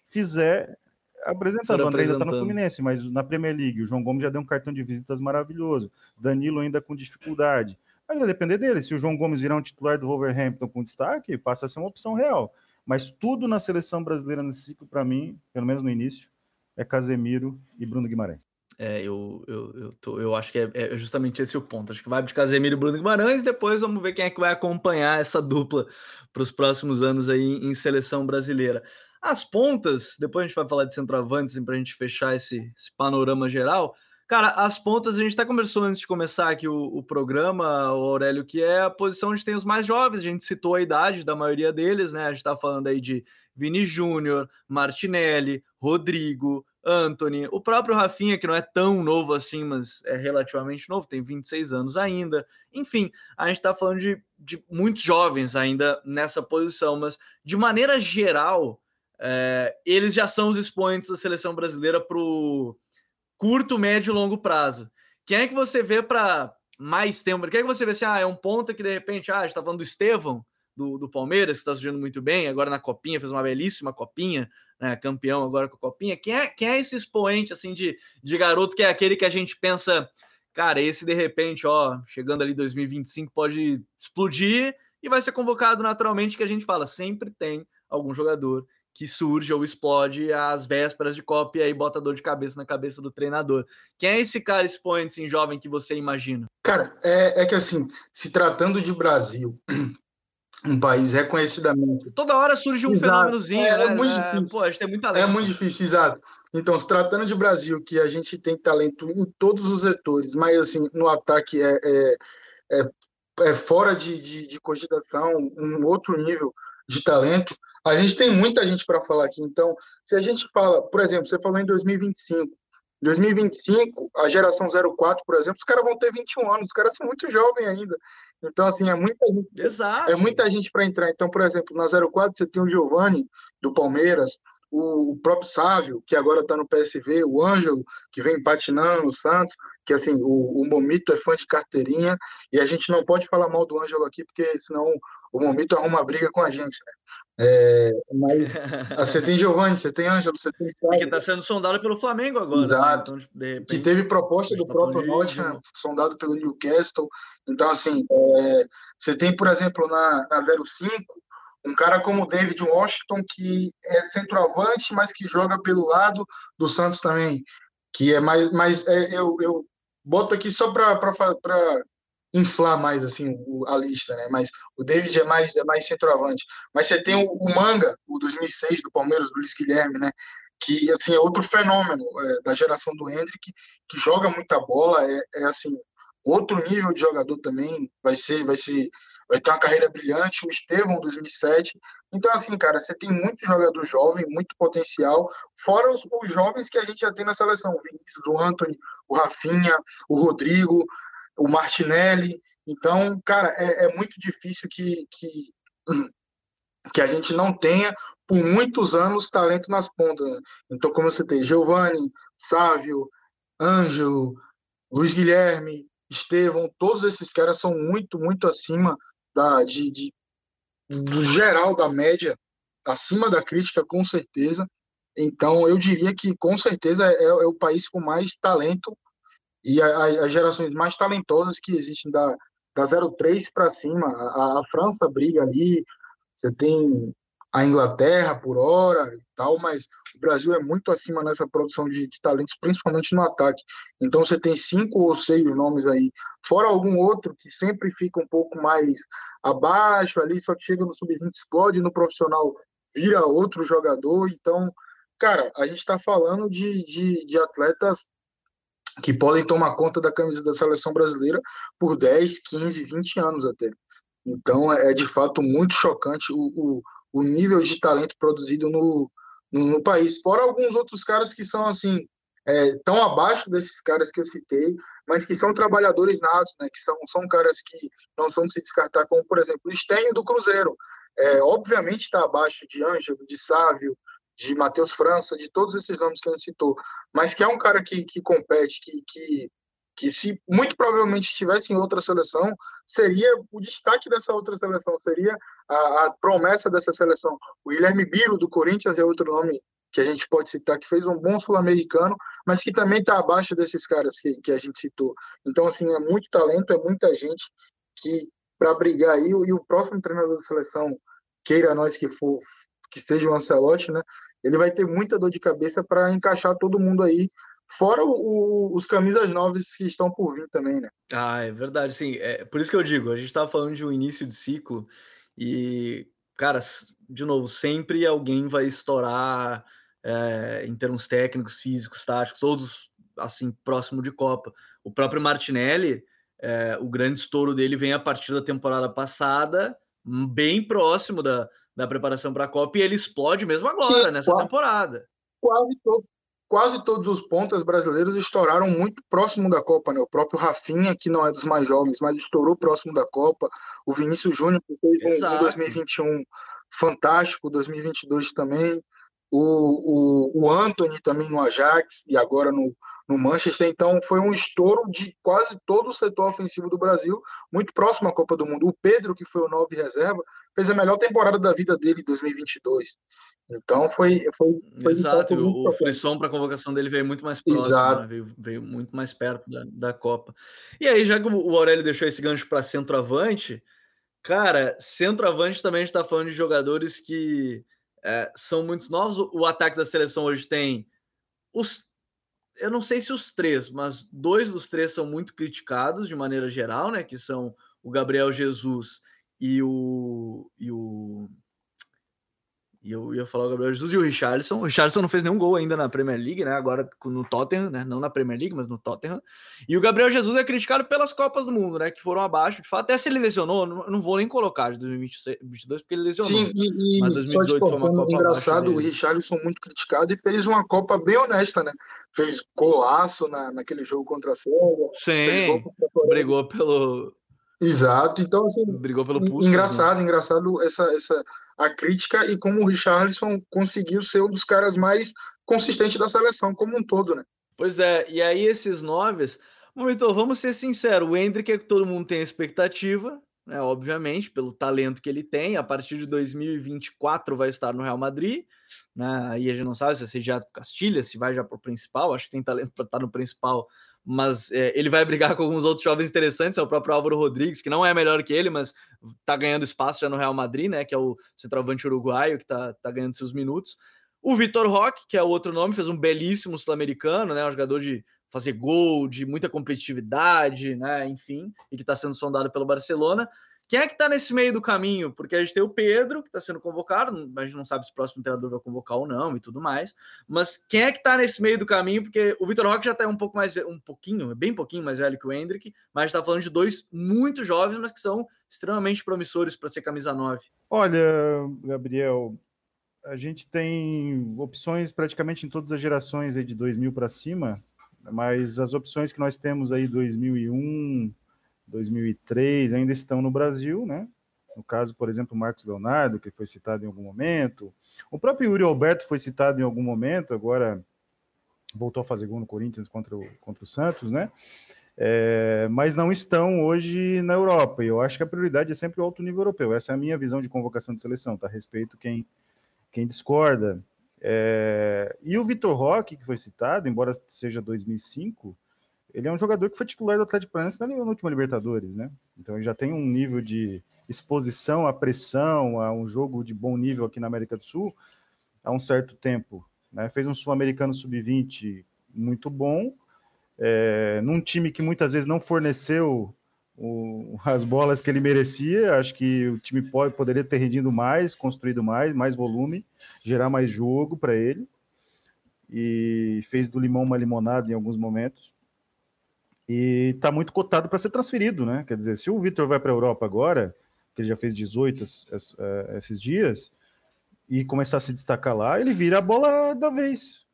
C: fizer apresentando. O André ainda está no Fluminense, mas na Premier League, o João Gomes já deu um cartão de visitas maravilhoso. Danilo ainda com dificuldade. Mas vai depender dele. Se o João Gomes virar um titular do Wolverhampton com destaque, passa a ser uma opção real. Mas tudo na seleção brasileira nesse ciclo, para mim, pelo menos no início, é Casemiro e Bruno Guimarães.
A: É, eu, eu, eu, tô, eu acho que é, é, justamente esse o ponto. Acho que vai de Casemiro e Bruno Guimarães, depois vamos ver quem é que vai acompanhar essa dupla para os próximos anos aí em, seleção brasileira. As pontas, depois a gente vai falar de centroavantes para a gente fechar esse, esse, panorama geral. Cara, as pontas, a gente até conversou antes de começar aqui o, o programa, o Aurélio, que é a posição onde tem os mais jovens. A gente citou a idade da maioria deles, né? A gente está falando aí de Vini Júnior, Martinelli, Rodrigo, Anthony, o próprio Rafinha, que não é tão novo assim, mas é relativamente novo, tem 26 anos ainda. Enfim, a gente está falando de, de muitos jovens ainda nessa posição, mas de maneira geral, é, eles já são os expoentes da seleção brasileira para o curto, médio e longo prazo. Quem é que você vê para mais tempo? Quem é que você vê assim, ah, é um ponta que de repente, ah, a gente está falando do Estevão, do, do Palmeiras, que está surgindo muito bem, agora na Copinha, fez uma belíssima Copinha, né, campeão agora com a Copinha. Quem é, quem é esse expoente assim de, de garoto que é aquele que a gente pensa, cara, esse de repente, ó, chegando ali 2025 pode explodir e vai ser convocado naturalmente, que a gente fala, sempre tem algum jogador que surge ou explode às vésperas de Copa e aí bota dor de cabeça na cabeça do treinador. Quem é esse cara expoente, assim, jovem, que você imagina?
B: Cara, é, é que assim, se tratando de Brasil, (clears throat) um país reconhecidamente.
A: Toda hora surge um exato. fenômenozinho, é,
B: né? É muito difícil. Pô, a gente tem muita É muito difícil, exato. Então, se tratando de Brasil, que a gente tem talento em todos os setores, mas assim, no ataque é, é, é, é fora de, de, de cogitação, um outro nível de talento, a gente tem muita gente para falar aqui. Então, se a gente fala, por exemplo, você falou em 2025, 2025, a geração 04, por exemplo, os caras vão ter 21 anos, os caras são muito jovens ainda. Então, assim, é muita gente.
A: Exato.
B: É muita gente para entrar. Então, por exemplo, na 04 você tem o Giovani, do Palmeiras, o, próprio Sávio, que agora está no PSV, o Ângelo, que vem patinando no Santos, que assim, o, o Momito é fã de carteirinha, e a gente não pode falar mal do Ângelo aqui, porque senão o Momito arruma briga com a gente. Né? É, mas você tem (laughs) Giovanni, você tem Ângelo, você tem
A: Sávio. Que está sendo sondado pelo Flamengo agora. Né?
B: Exato. Né? Então, repente, que teve proposta do tá próprio Nottingham, sondado pelo Newcastle. Então, assim, é, você tem, por exemplo, na, na 05, um cara como o David Washington, que é centroavante, mas que joga pelo lado do Santos também, que é mais. mais é, eu, eu boto aqui só para inflar mais assim a lista, né? Mas o David é mais é mais centroavante. Mas você tem o, o Manga, o 2006 do Palmeiras, do Luiz Guilherme, né? Que assim é outro fenômeno é, da geração do Hendrick, que joga muita bola, é, é assim outro nível de jogador também, vai ser vai ser vai ter uma carreira brilhante, o Estevão, 2007. Então, assim, cara, você tem muito jogador jovem, muito potencial, fora os, os, jovens que a gente já tem na seleção, o Vinícius, o Anthony, o Rafinha, o Rodrigo, o Martinelli. Então, cara, é, é muito difícil que, que (clears throat) que a gente não tenha por muitos anos talento nas pontas. Né? Então, como você tem Giovanni, Sávio, Ângelo, Luiz Guilherme, Estevão, todos esses caras são muito, muito acima da, de, de, do geral da média, acima da crítica, com certeza. Então, eu diria que, com certeza, é, é o país com mais talento e as gerações mais talentosas que existem da, da 03 para cima. A, a, França briga ali, você tem a Inglaterra por hora e tal, mas o Brasil é muito acima nessa produção de, de, talentos, principalmente no ataque. Então você tem cinco ou seis nomes aí, fora algum outro que sempre fica um pouco mais abaixo ali, só que chega no sub-20, explode no profissional, vira outro jogador. Então, cara, a gente está falando de, de, de atletas que podem tomar conta da camisa da seleção brasileira por 10, 15, 20 anos até. Então é, é de fato muito chocante o, o, o nível de talento produzido no, no, no, país. Fora alguns outros caras que são assim é, tão abaixo desses caras que eu citei, mas que são trabalhadores natos, né? Que são, são caras que não são de se descartar, como por exemplo o Stênio do Cruzeiro. É, obviamente está abaixo de Ângelo, de Sávio, de Matheus França, de todos esses nomes que a gente citou, mas que é um cara que, que compete, que, que, que se muito provavelmente estivesse em outra seleção, seria o destaque dessa outra seleção, seria a, a promessa dessa seleção. O Guilherme Biro, do Corinthians, é outro nome que a gente pode citar, que fez um bom sul-americano, mas que também está abaixo desses caras que, que a gente citou. Então, assim, é muito talento, é muita gente que para brigar aí, e o próximo treinador da seleção, queira nós que for, que seja o Ancelotti, né? Ele vai ter muita dor de cabeça para encaixar todo mundo aí, fora o, o, os camisas novas que estão por vir também, né?
A: Ah, é verdade, sim. É por isso que eu digo, a gente estava falando de um início de ciclo e, cara, de novo, sempre alguém vai estourar é, em termos técnicos, físicos, táticos, todos assim próximo de Copa. O próprio Martinelli, é, o grande estouro dele vem a partir da temporada passada, bem próximo da, da preparação para a Copa e ele explode mesmo agora, Sim, nessa quase, temporada.
B: Quase, todo, quase todos os pontas brasileiros estouraram muito próximo da Copa, né? O próprio Rafinha, que não é dos mais jovens, mas estourou próximo da Copa. O Vinícius Júnior, que fez um, 2021 fantástico, 2022 também. O, o, o Anthony também no Ajax e agora no, no Manchester. Então, foi um estouro de quase todo o setor ofensivo do Brasil, muito próximo à Copa do Mundo. O Pedro, que foi o nove reserva, fez a melhor temporada da vida dele em 2022. Então, foi. foi,
A: foi Exato, o, o Frisson para a convocação dele veio muito mais próximo, né? veio, veio, muito mais perto da, da Copa. E aí, já que o Aurélio deixou esse gancho para centroavante, cara, centroavante também a gente está falando de jogadores que. É, são muito novos. O ataque da seleção hoje tem os eu não sei se os três, mas dois dos três são muito criticados de maneira geral, né? Que são o Gabriel Jesus e o, e o e eu ia falar o Gabriel Jesus e o Richarlison. O Richarlison não fez nenhum gol ainda na Premier League, né? Agora no Tottenham, né? Não na Premier League, mas no Tottenham. E o Gabriel Jesus é criticado pelas Copas do Mundo, né? Que foram abaixo. De fato, até se ele lesionou, não, vou nem colocar de 2022, porque ele lesionou.
B: Sim, e, e mas 2018 foi uma Copa engraçado, o Richarlison muito criticado e fez uma Copa bem honesta, né? Fez golaço na, naquele jogo contra a Sérvia.
A: Sim, brigou pelo,
B: Exato, então assim,
A: brigou pelo pulso,
B: engraçado, né? engraçado essa, essa a crítica e como o Richarlison conseguiu ser um dos caras mais consistentes da seleção como um todo, né?
A: Pois é, e aí esses noves, Momento, vamos ser sinceros, o Hendrick é que todo mundo tem expectativa, né, obviamente, pelo talento que ele tem, a partir de 2024 vai estar no Real Madrid, né, aí a gente não sabe se vai ser já Castilha, se vai já para o principal, acho que tem talento para estar no principal, mas é, ele vai brigar com alguns outros jovens interessantes, é o próprio Álvaro Rodrigues, que não é melhor que ele, mas tá ganhando espaço já no Real Madrid, né? Que é o centroavante uruguaio que tá, tá ganhando seus minutos. O Vitor Roque, que é outro nome, fez um belíssimo sul-americano, né? Um jogador de fazer gol, de muita competitividade, né? Enfim, e que está sendo sondado pelo Barcelona. Quem é que está nesse meio do caminho? Porque a gente tem o Pedro, que está sendo convocado, a gente não sabe se o próximo treinador vai convocar ou não e tudo mais. Mas quem é que está nesse meio do caminho? Porque o Vitor Roque já está um pouco mais, um pouquinho, bem pouquinho mais velho que o Hendrick, mas está falando de dois muito jovens, mas que são extremamente promissores para ser camisa 9.
C: Olha, Gabriel, a gente tem opções praticamente em todas as gerações aí de 2000 para cima, mas as opções que nós temos aí 2001, 2003 ainda estão no Brasil, né? No caso, por exemplo, Marcos Leonardo, que foi citado em algum momento. O próprio Yuri Alberto foi citado em algum momento, agora voltou a fazer gol no Corinthians contra o, contra o Santos, né? É, mas não estão hoje na Europa. E eu acho que a prioridade é sempre o alto nível europeu. Essa é a minha visão de convocação de seleção, tá? Respeito quem, quem discorda. É, e o Vitor Roque, que foi citado, embora seja 2005, ele é um jogador que foi titular do Atlético Paranaense na, última Libertadores, né? Então ele já tem um nível de exposição à pressão, a um jogo de bom nível aqui na América do Sul há um certo tempo. Né? Fez um Sul-Americano Sub-20 muito bom, é, num time que muitas vezes não forneceu o, as bolas que ele merecia. Acho que o time pode, poderia ter rendido mais, construído mais, mais volume, gerar mais jogo para ele. E fez do limão uma limonada em alguns momentos e está muito cotado para ser transferido, né? Quer dizer, se o Vitor vai para a Europa agora, que ele já fez 18 é, esses dias, e começar a se destacar lá, ele vira a bola da vez,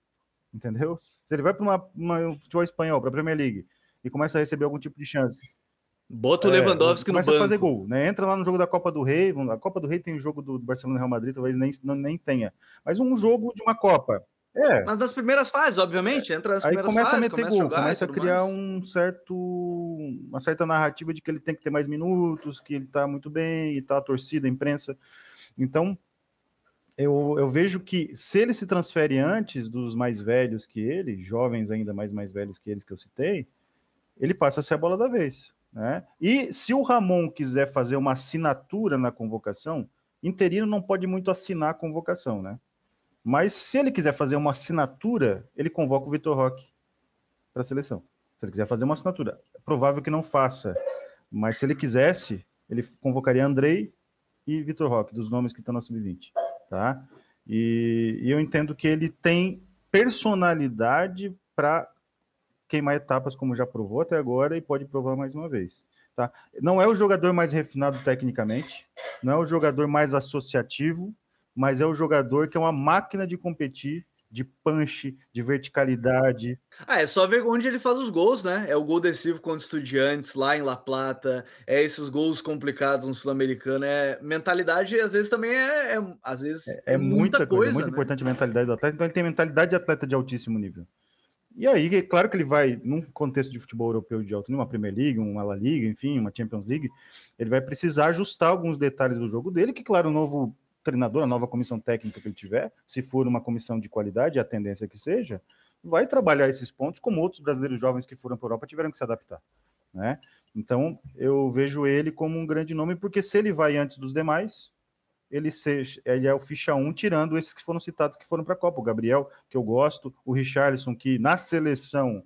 C: entendeu? Se ele vai para uma, uma futebol espanhol, para a Premier League, e começa a receber algum tipo de chance.
A: Bota o é, Lewandowski no banco. Começa
C: a fazer gol, né? Entra lá no jogo da Copa do Rei, a Copa do Rei tem o jogo do Barcelona e Real Madrid, talvez nem, nem tenha, mas um jogo de uma Copa,
A: é. Mas nas primeiras fases, obviamente, entra nas
C: Aí
A: começa
C: fases, a meter começa gol, a começa a criar mais. um certo, uma certa narrativa de que ele tem que ter mais minutos, que ele tá muito bem e tal, a torcida, a imprensa. Então, eu, eu vejo que se ele se transfere antes dos mais velhos que ele, jovens ainda mais mais velhos que eles que eu citei, ele passa a ser a bola da vez. Né? E se o Ramon quiser fazer uma assinatura na convocação, interino não pode muito assinar a convocação, né? Mas se ele quiser fazer uma assinatura, ele convoca o Vitor Roque para a seleção. Se ele quiser fazer uma assinatura, é provável que não faça. Mas se ele quisesse, ele convocaria Andrei e Vitor Roque, dos nomes que estão na sub-20, tá? E, e, eu entendo que ele tem personalidade para queimar etapas, como já provou até agora, e pode provar mais uma vez. Tá? Não é o jogador mais refinado tecnicamente, não é o jogador mais associativo, mas é o jogador que é uma máquina de competir, de punch, de verticalidade.
A: Ah, é só ver onde ele faz os gols, né? É o gol decisivo contra Estudiantes, lá em La Plata, é esses gols complicados no Sul-Americano, é mentalidade, às vezes também é, é às vezes
C: é, é muita, muita, coisa, coisa é muito né? importante a mentalidade do atleta, então ele tem mentalidade de atleta de altíssimo nível. E aí, é claro que ele vai, num contexto de futebol europeu de alto nível, uma Premier League, uma La Liga, enfim, uma Champions League, ele vai precisar ajustar alguns detalhes do jogo dele, que, claro, o novo treinador, a nova comissão técnica que ele tiver, se for uma comissão de qualidade, a tendência que seja, vai trabalhar esses pontos, como outros brasileiros jovens que foram para a Europa tiveram que se adaptar. Né? Então, eu vejo ele como um grande nome, porque se ele vai antes dos demais, ele, seja, ele é o ficha 1, tirando esses que foram citados que foram para a Copa. O Gabriel, que eu gosto, o Richarlison, que na seleção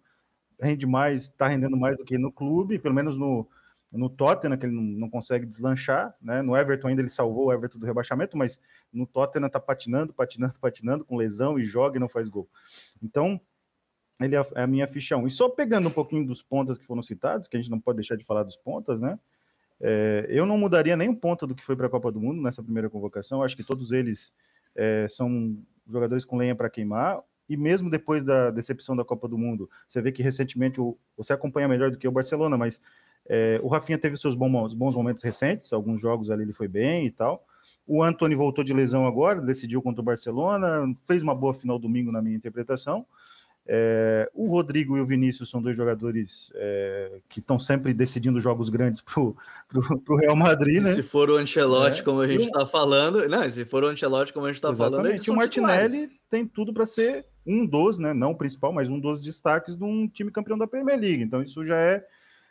C: rende mais, está rendendo mais do que no clube, pelo menos no, no Tottenham, que ele não, não, consegue deslanchar, né? No Everton ainda ele salvou o Everton do rebaixamento, mas no Tottenham tá patinando, patinando, (laughs) patinando, com lesão e joga e não faz gol. Então, ele é, é a minha fichão. E só pegando um pouquinho dos pontas que foram citados, que a gente não pode deixar de falar dos pontas, né? É, eu não mudaria nem um ponta do que foi para a Copa do Mundo nessa primeira convocação. Acho que todos eles é, são jogadores com lenha para queimar. E mesmo depois da decepção da Copa do Mundo, você vê que recentemente o, você acompanha melhor do que o Barcelona, mas é, o Rafinha teve seus bons, bons momentos recentes, alguns jogos ali ele foi bem e tal. O Anthony voltou de lesão agora, decidiu contra o Barcelona, fez uma boa final domingo na minha interpretação. É, o Rodrigo e o Vinícius são dois jogadores é, que estão sempre decidindo jogos grandes para o Real Madrid, né?
A: Se for o Ancelotti, é. como a gente está falando, não, se for o Ancelotti, como a gente está falando,
C: eles o Martinelli titulares. tem tudo para ser um dos, né? Não o principal, mas um dos destaques de um time campeão da Premier League. Então, isso já é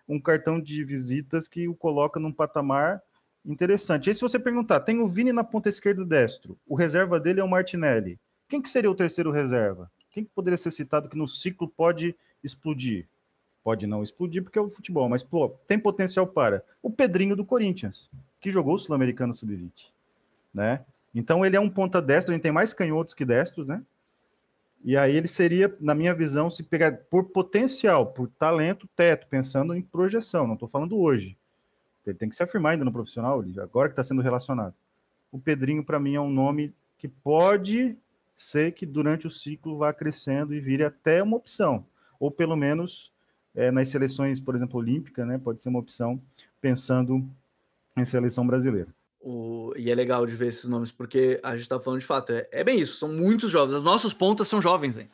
C: um cartão de visitas que o coloca num patamar interessante. E se você perguntar, tem o Vini na ponta esquerda destro, o reserva dele é o Martinelli. Quem que seria o terceiro reserva? Quem que poderia ser citado que no ciclo pode explodir? Pode não explodir porque é o futebol, mas pô, tem potencial para. O Pedrinho do Corinthians, que jogou o Sul-Americano Sub-20, né? Então ele é um ponta destro, a gente tem mais canhotos que destros, né? E aí ele seria, na minha visão, se pegar por potencial, por talento, teto, pensando em projeção, não estou falando hoje. Ele tem que se afirmar ainda no profissional, agora que está sendo relacionado. O Pedrinho, para mim, é um nome que pode ser que durante o ciclo vá crescendo e vire até uma opção. Ou pelo menos é, nas seleções, por exemplo, olímpica, né, pode ser uma opção pensando em seleção brasileira.
A: O, e é legal de ver esses nomes, porque a gente está falando de fato, é, é, bem isso, são muitos jovens. As nossas pontas são jovens, hein?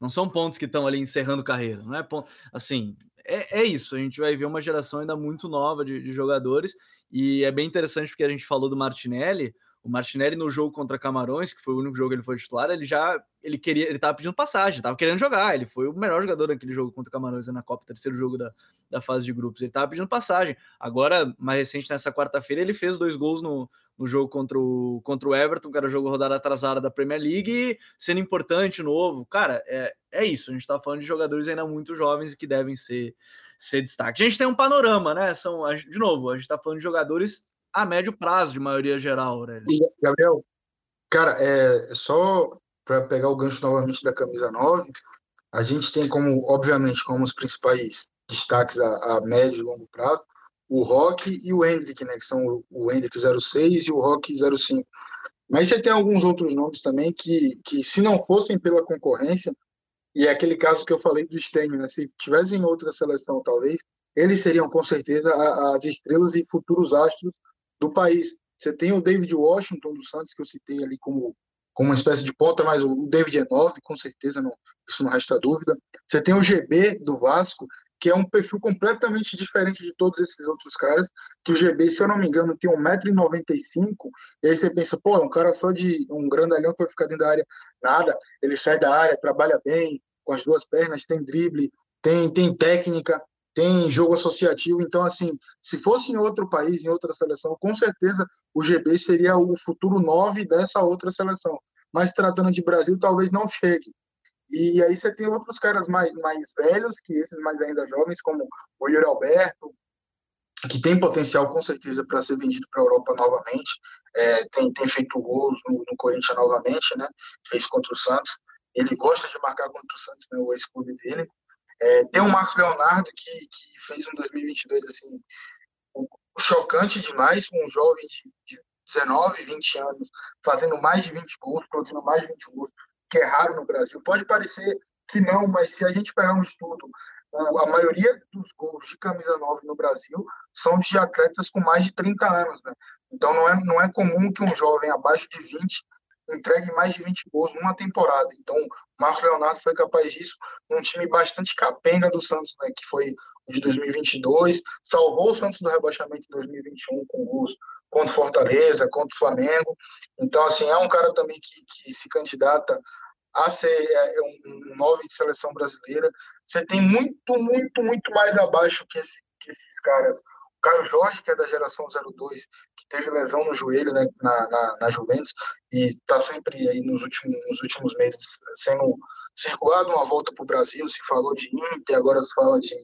A: não são pontos que estão ali encerrando carreira, não é ponto, assim, é, é, isso, a gente vai ver uma geração ainda muito nova de, de jogadores, e é bem interessante porque a gente falou do Martinelli, o Martinelli no jogo contra Camarões, que foi o único jogo que ele foi titular, ele já ele queria, ele tava pedindo passagem, tava querendo jogar, ele foi o melhor jogador naquele jogo contra Camarões na Copa, terceiro jogo da, da fase de grupos, ele tava pedindo passagem. Agora, mais recente nessa quarta-feira, ele fez dois gols no, no jogo contra o, contra o Everton, que era o jogo rodada atrasada da Premier League, sendo importante novo. Cara, é, é isso, a gente tá falando de jogadores ainda muito jovens que devem ser ser destaque. A gente tem um panorama, né? São, de novo, a gente tá falando de jogadores a médio prazo, de maioria geral, Aurélio.
B: E, Gabriel, cara, é só para pegar o gancho novamente da camisa 9, a gente tem como, obviamente, como os principais destaques a, a médio e longo prazo, o Rock e o Hendrick, né, que são o Hendrick 06 e o Rock 05. Mas você tem alguns outros nomes também que, que se não fossem pela concorrência, e é aquele caso que eu falei do Stênio, né, se tivessem outra seleção, talvez, eles seriam com certeza as estrelas e futuros astros do país. Você tem o David Washington do Santos, que eu citei ali como, como uma espécie de ponta, mas o David é nove, com certeza, não, isso não resta dúvida. Você tem o GB do Vasco, que é um perfil completamente diferente de todos esses outros caras, que o GB, se eu não me engano, tem 1,95m, e aí você pensa, pô, é um cara só de um grandalhão que vai ficar dentro da área. Nada, ele sai da área, trabalha bem, com as duas pernas, tem drible, tem, tem técnica, tem jogo associativo. Então, assim, se fosse em outro país, em outra seleção, com certeza o GB seria o futuro 9 dessa outra seleção. Mas tratando de Brasil, talvez não chegue. E aí você tem outros caras mais, mais velhos, que esses mais ainda jovens, como o Yuri Alberto, que tem potencial com certeza para ser vendido para a Europa novamente. É, tem, tem feito gols no, no, Corinthians novamente, né? Fez contra o Santos. Ele gosta de marcar contra o Santos, né? O ex-clube dele. É, tem o Marcos Leonardo, que, que fez um 2022 assim, chocante demais, um jovem de, de 19, 20 anos, fazendo mais de 20 gols, produzindo mais de 20 gols, que é raro no Brasil. Pode parecer que não, mas se a gente pegar um estudo, a maioria dos gols de camisa 9 no Brasil são de atletas com mais de 30 anos. Né? Então não é, não é comum que um jovem abaixo de 20 entregue mais de 20 gols numa temporada. Então, Marcos Leonardo foi capaz disso num time bastante capenga do Santos, né, que foi de 2022, salvou o Santos do rebaixamento em 2021 com gols contra Fortaleza, contra o Flamengo. Então, assim, é um cara também que, que se candidata a ser é, é um nove de seleção brasileira. Você tem muito, muito, muito mais abaixo que, esse, que esses caras. Caio Jorge, que é da geração 02, que teve lesão no joelho né, na, na, na, Juventus e está sempre aí nos últimos, nos últimos meses sendo circulado uma volta para o Brasil. Se falou de Inter, agora se fala de,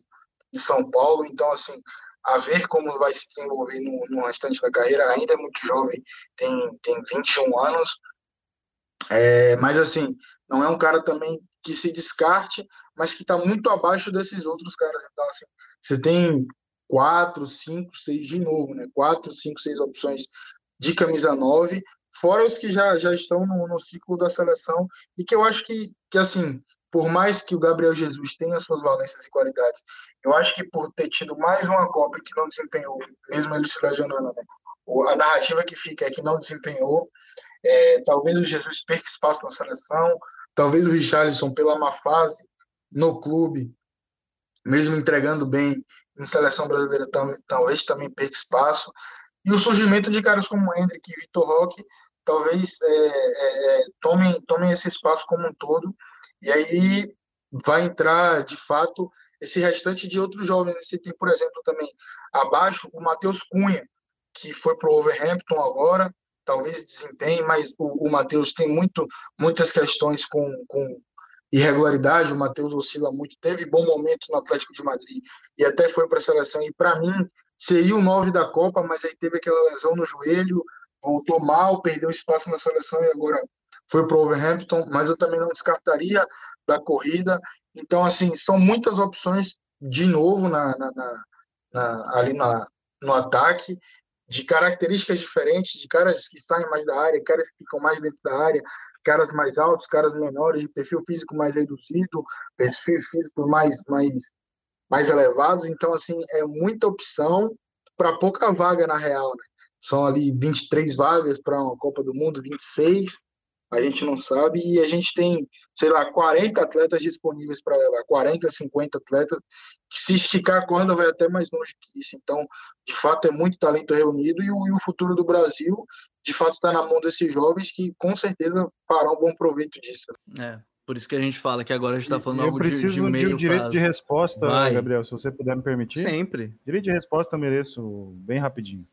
B: de São Paulo. Então, assim, a ver como vai se desenvolver no, no restante da carreira. Ainda é muito jovem, tem, tem 21 anos. É, mas, assim, não é um cara também que se descarte, mas que está muito abaixo desses outros caras. Então, assim, você tem quatro, cinco, seis de novo, né? Quatro, cinco, seis opções de camisa 9, fora os que já, já estão no, no ciclo da seleção, e que eu acho que, que, assim, por mais que o Gabriel Jesus tenha suas valências e qualidades, eu acho que por ter tido mais uma Copa que não desempenhou, mesmo ele se lesionando, né? a narrativa que fica é que não desempenhou, é, talvez o Jesus perca espaço na seleção, talvez o Richarlison, pela má fase no clube, mesmo entregando bem em seleção brasileira, talvez também perca espaço. E o surgimento de caras como Hendrick e Vitor Roque talvez é, é, é, tomem, tomem esse espaço como um todo. E aí vai entrar, de fato, esse restante de outros jovens. Você tem, por exemplo, também abaixo o Matheus Cunha, que foi para o Overhampton agora, talvez desempenhe, mas o, o Matheus tem muito, muitas questões com, com irregularidade, o Matheus oscila muito, teve bom momento no Atlético de Madrid e até foi para a seleção, e para mim seria o nove da Copa, mas aí teve aquela lesão no joelho, voltou mal, perdeu espaço na seleção e agora foi para o Overhampton, mas eu também não descartaria da corrida. Então, assim, são muitas opções de novo na, na, na, na ali na, no ataque, de características diferentes, de caras que saem mais da área, caras que ficam mais dentro da área, caras mais altos, caras menores, perfil físico mais reduzido, perfil físico mais, mais, mais elevados. Então, assim, é muita opção para pouca vaga na real. Né? são ali 23 vagas para uma Copa do Mundo, 26, a gente não sabe, e a gente tem, sei lá, 40 atletas disponíveis para ela, 40, 50 atletas, que se esticar a corda vai até mais longe que isso. Então, de fato, é muito talento reunido, e o, e o futuro do Brasil, de fato, está na mão desses jovens que com certeza farão bom proveito disso.
A: É, por isso que a gente fala que agora a gente está falando
C: eu
A: algo
C: preciso
A: de, de, meio
C: de um direito
A: prazo.
C: de resposta,
A: Vai.
C: Gabriel, se você puder me permitir.
A: Sempre.
C: Direito de resposta eu mereço bem rapidinho.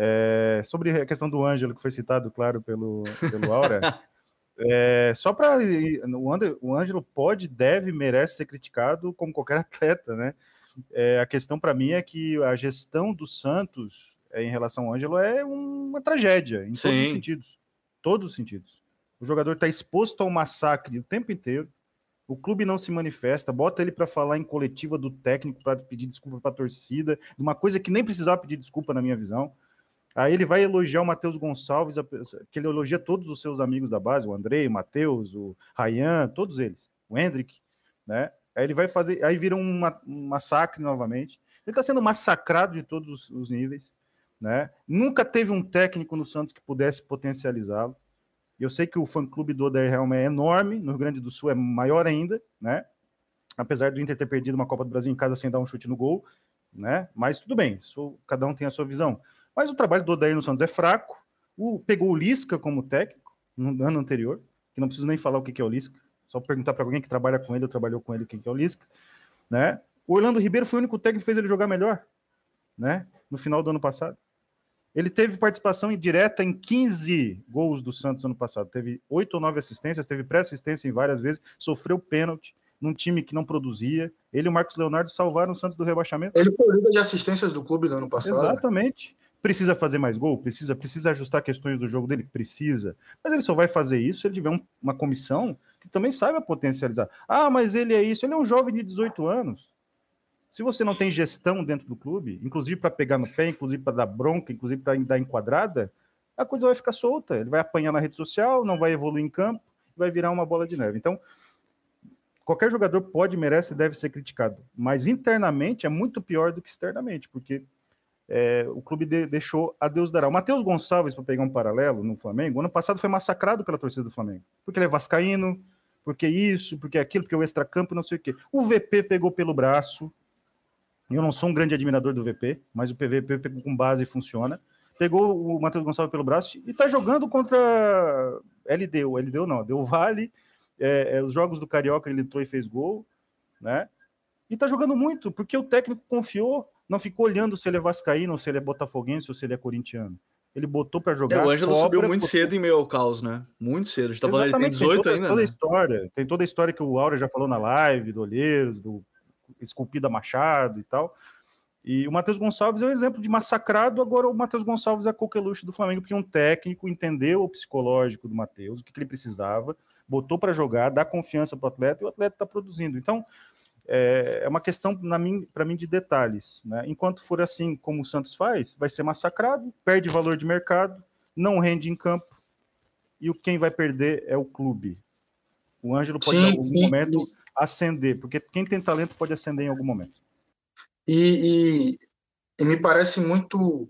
C: É, sobre a questão do Ângelo, que foi citado, claro, pelo, pelo (laughs) Aura, é, só para. O, Ângelo pode, deve, merece ser criticado como qualquer (laughs) atleta, né? É, a questão para mim é que a gestão do Santos é, em relação ao Ângelo é uma tragédia, em todos os
A: Sim.
C: sentidos. Todos os sentidos. O jogador está exposto ao massacre o tempo inteiro. O clube não se manifesta, bota ele para falar em coletiva do técnico para pedir desculpa para a torcida, de uma coisa que nem precisava pedir desculpa na minha visão. Aí ele vai elogiar o Matheus Gonçalves, que ele elogia todos os seus amigos da base, o Andrei, o Matheus, o Rayan, todos eles, o Hendrick, né? Aí ele vai fazer, aí vira um, ma- massacre novamente. Ele está sendo massacrado de todos os, níveis, né? Nunca teve um técnico no Santos que pudesse potencializá-lo. Eu sei que o fã-clube do Odair Helm é enorme, no Rio Grande do Sul é maior ainda, né? Apesar do Inter ter perdido uma Copa do Brasil em casa sem dar um chute no gol, né? Mas tudo bem, isso- cada um tem a sua visão. Mas o trabalho do Odair no Santos é fraco. O, pegou o Lisca como técnico no ano anterior, que não preciso nem falar o que que é o Lisca, só perguntar para alguém que trabalha com ele ou trabalhou com ele quem que é o Lisca, né? O Orlando Ribeiro foi o único técnico que fez ele jogar melhor, né? No final do ano passado. Ele teve participação direta em 15 gols do Santos ano passado. Teve oito ou nove assistências, teve pré-assistência em várias vezes, sofreu pênalti num time que não produzia. Ele e o Marcos Leonardo salvaram o Santos do rebaixamento.
B: Ele foi o líder de assistências do clube no ano passado.
C: Exatamente. Precisa fazer mais gol? Precisa. Precisa ajustar questões do jogo dele? Precisa. Mas ele só vai fazer isso se ele tiver um- uma comissão que também saiba potencializar. Ah, mas ele é isso. Ele é um jovem de 18 anos. Se você não tem gestão dentro do clube, inclusive para pegar no pé, inclusive para dar bronca, inclusive para dar enquadrada, a coisa vai ficar solta. Ele vai apanhar na rede social, não vai evoluir em campo, vai virar uma bola de neve. Então, qualquer jogador pode, merece e deve ser criticado. Mas internamente é muito pior do que externamente, porque é, o clube de- deixou a Deus dará. O Matheus Gonçalves, para pegar um paralelo no Flamengo, ano passado foi massacrado pela torcida do Flamengo. Porque ele é vascaíno, porque isso, porque aquilo, porque o extracampo, não sei o quê. O VP pegou pelo braço. Eu não sou um grande admirador do VP, mas o PVP pegou com base e funciona. Pegou o Matheus Gonçalves pelo braço e está jogando contra LDU. LDU não, deu Vale. É, é, os jogos do Carioca ele entrou e fez gol, né? E tá jogando muito, porque o técnico confiou, não ficou olhando se ele é vascaíno, se ele é botafoguense, ou se ele é corintiano. Ele botou para
A: É,
C: jogar.
A: o Ângelo subiu muito cedo em meio ao caos, né? Muito cedo. A gente tá falando, ele tem
C: Exatamente,
A: 18
C: toda,
A: ainda.
C: toda a
A: né?
C: história. Tem toda a história que o Aura já falou na live, do Olheiros, do Esculpida Machado e tal. E o Matheus Gonçalves é um exemplo de massacrado. Agora o Matheus Gonçalves é a coqueluche do Flamengo, porque um técnico entendeu o psicológico do Matheus, o que, que ele precisava, botou para jogar, dá confiança para o atleta e o atleta está produzindo. Então, é, é uma questão para mim de detalhes. Né? Enquanto for assim como o Santos faz, vai ser massacrado, perde valor de mercado, não rende em campo e o quem vai perder é o clube. O Ângelo pode
B: Sim,
C: em algum
B: sim.
C: momento ascender, porque quem tem talento pode ascender em algum momento.
B: E, e- e me parece muito,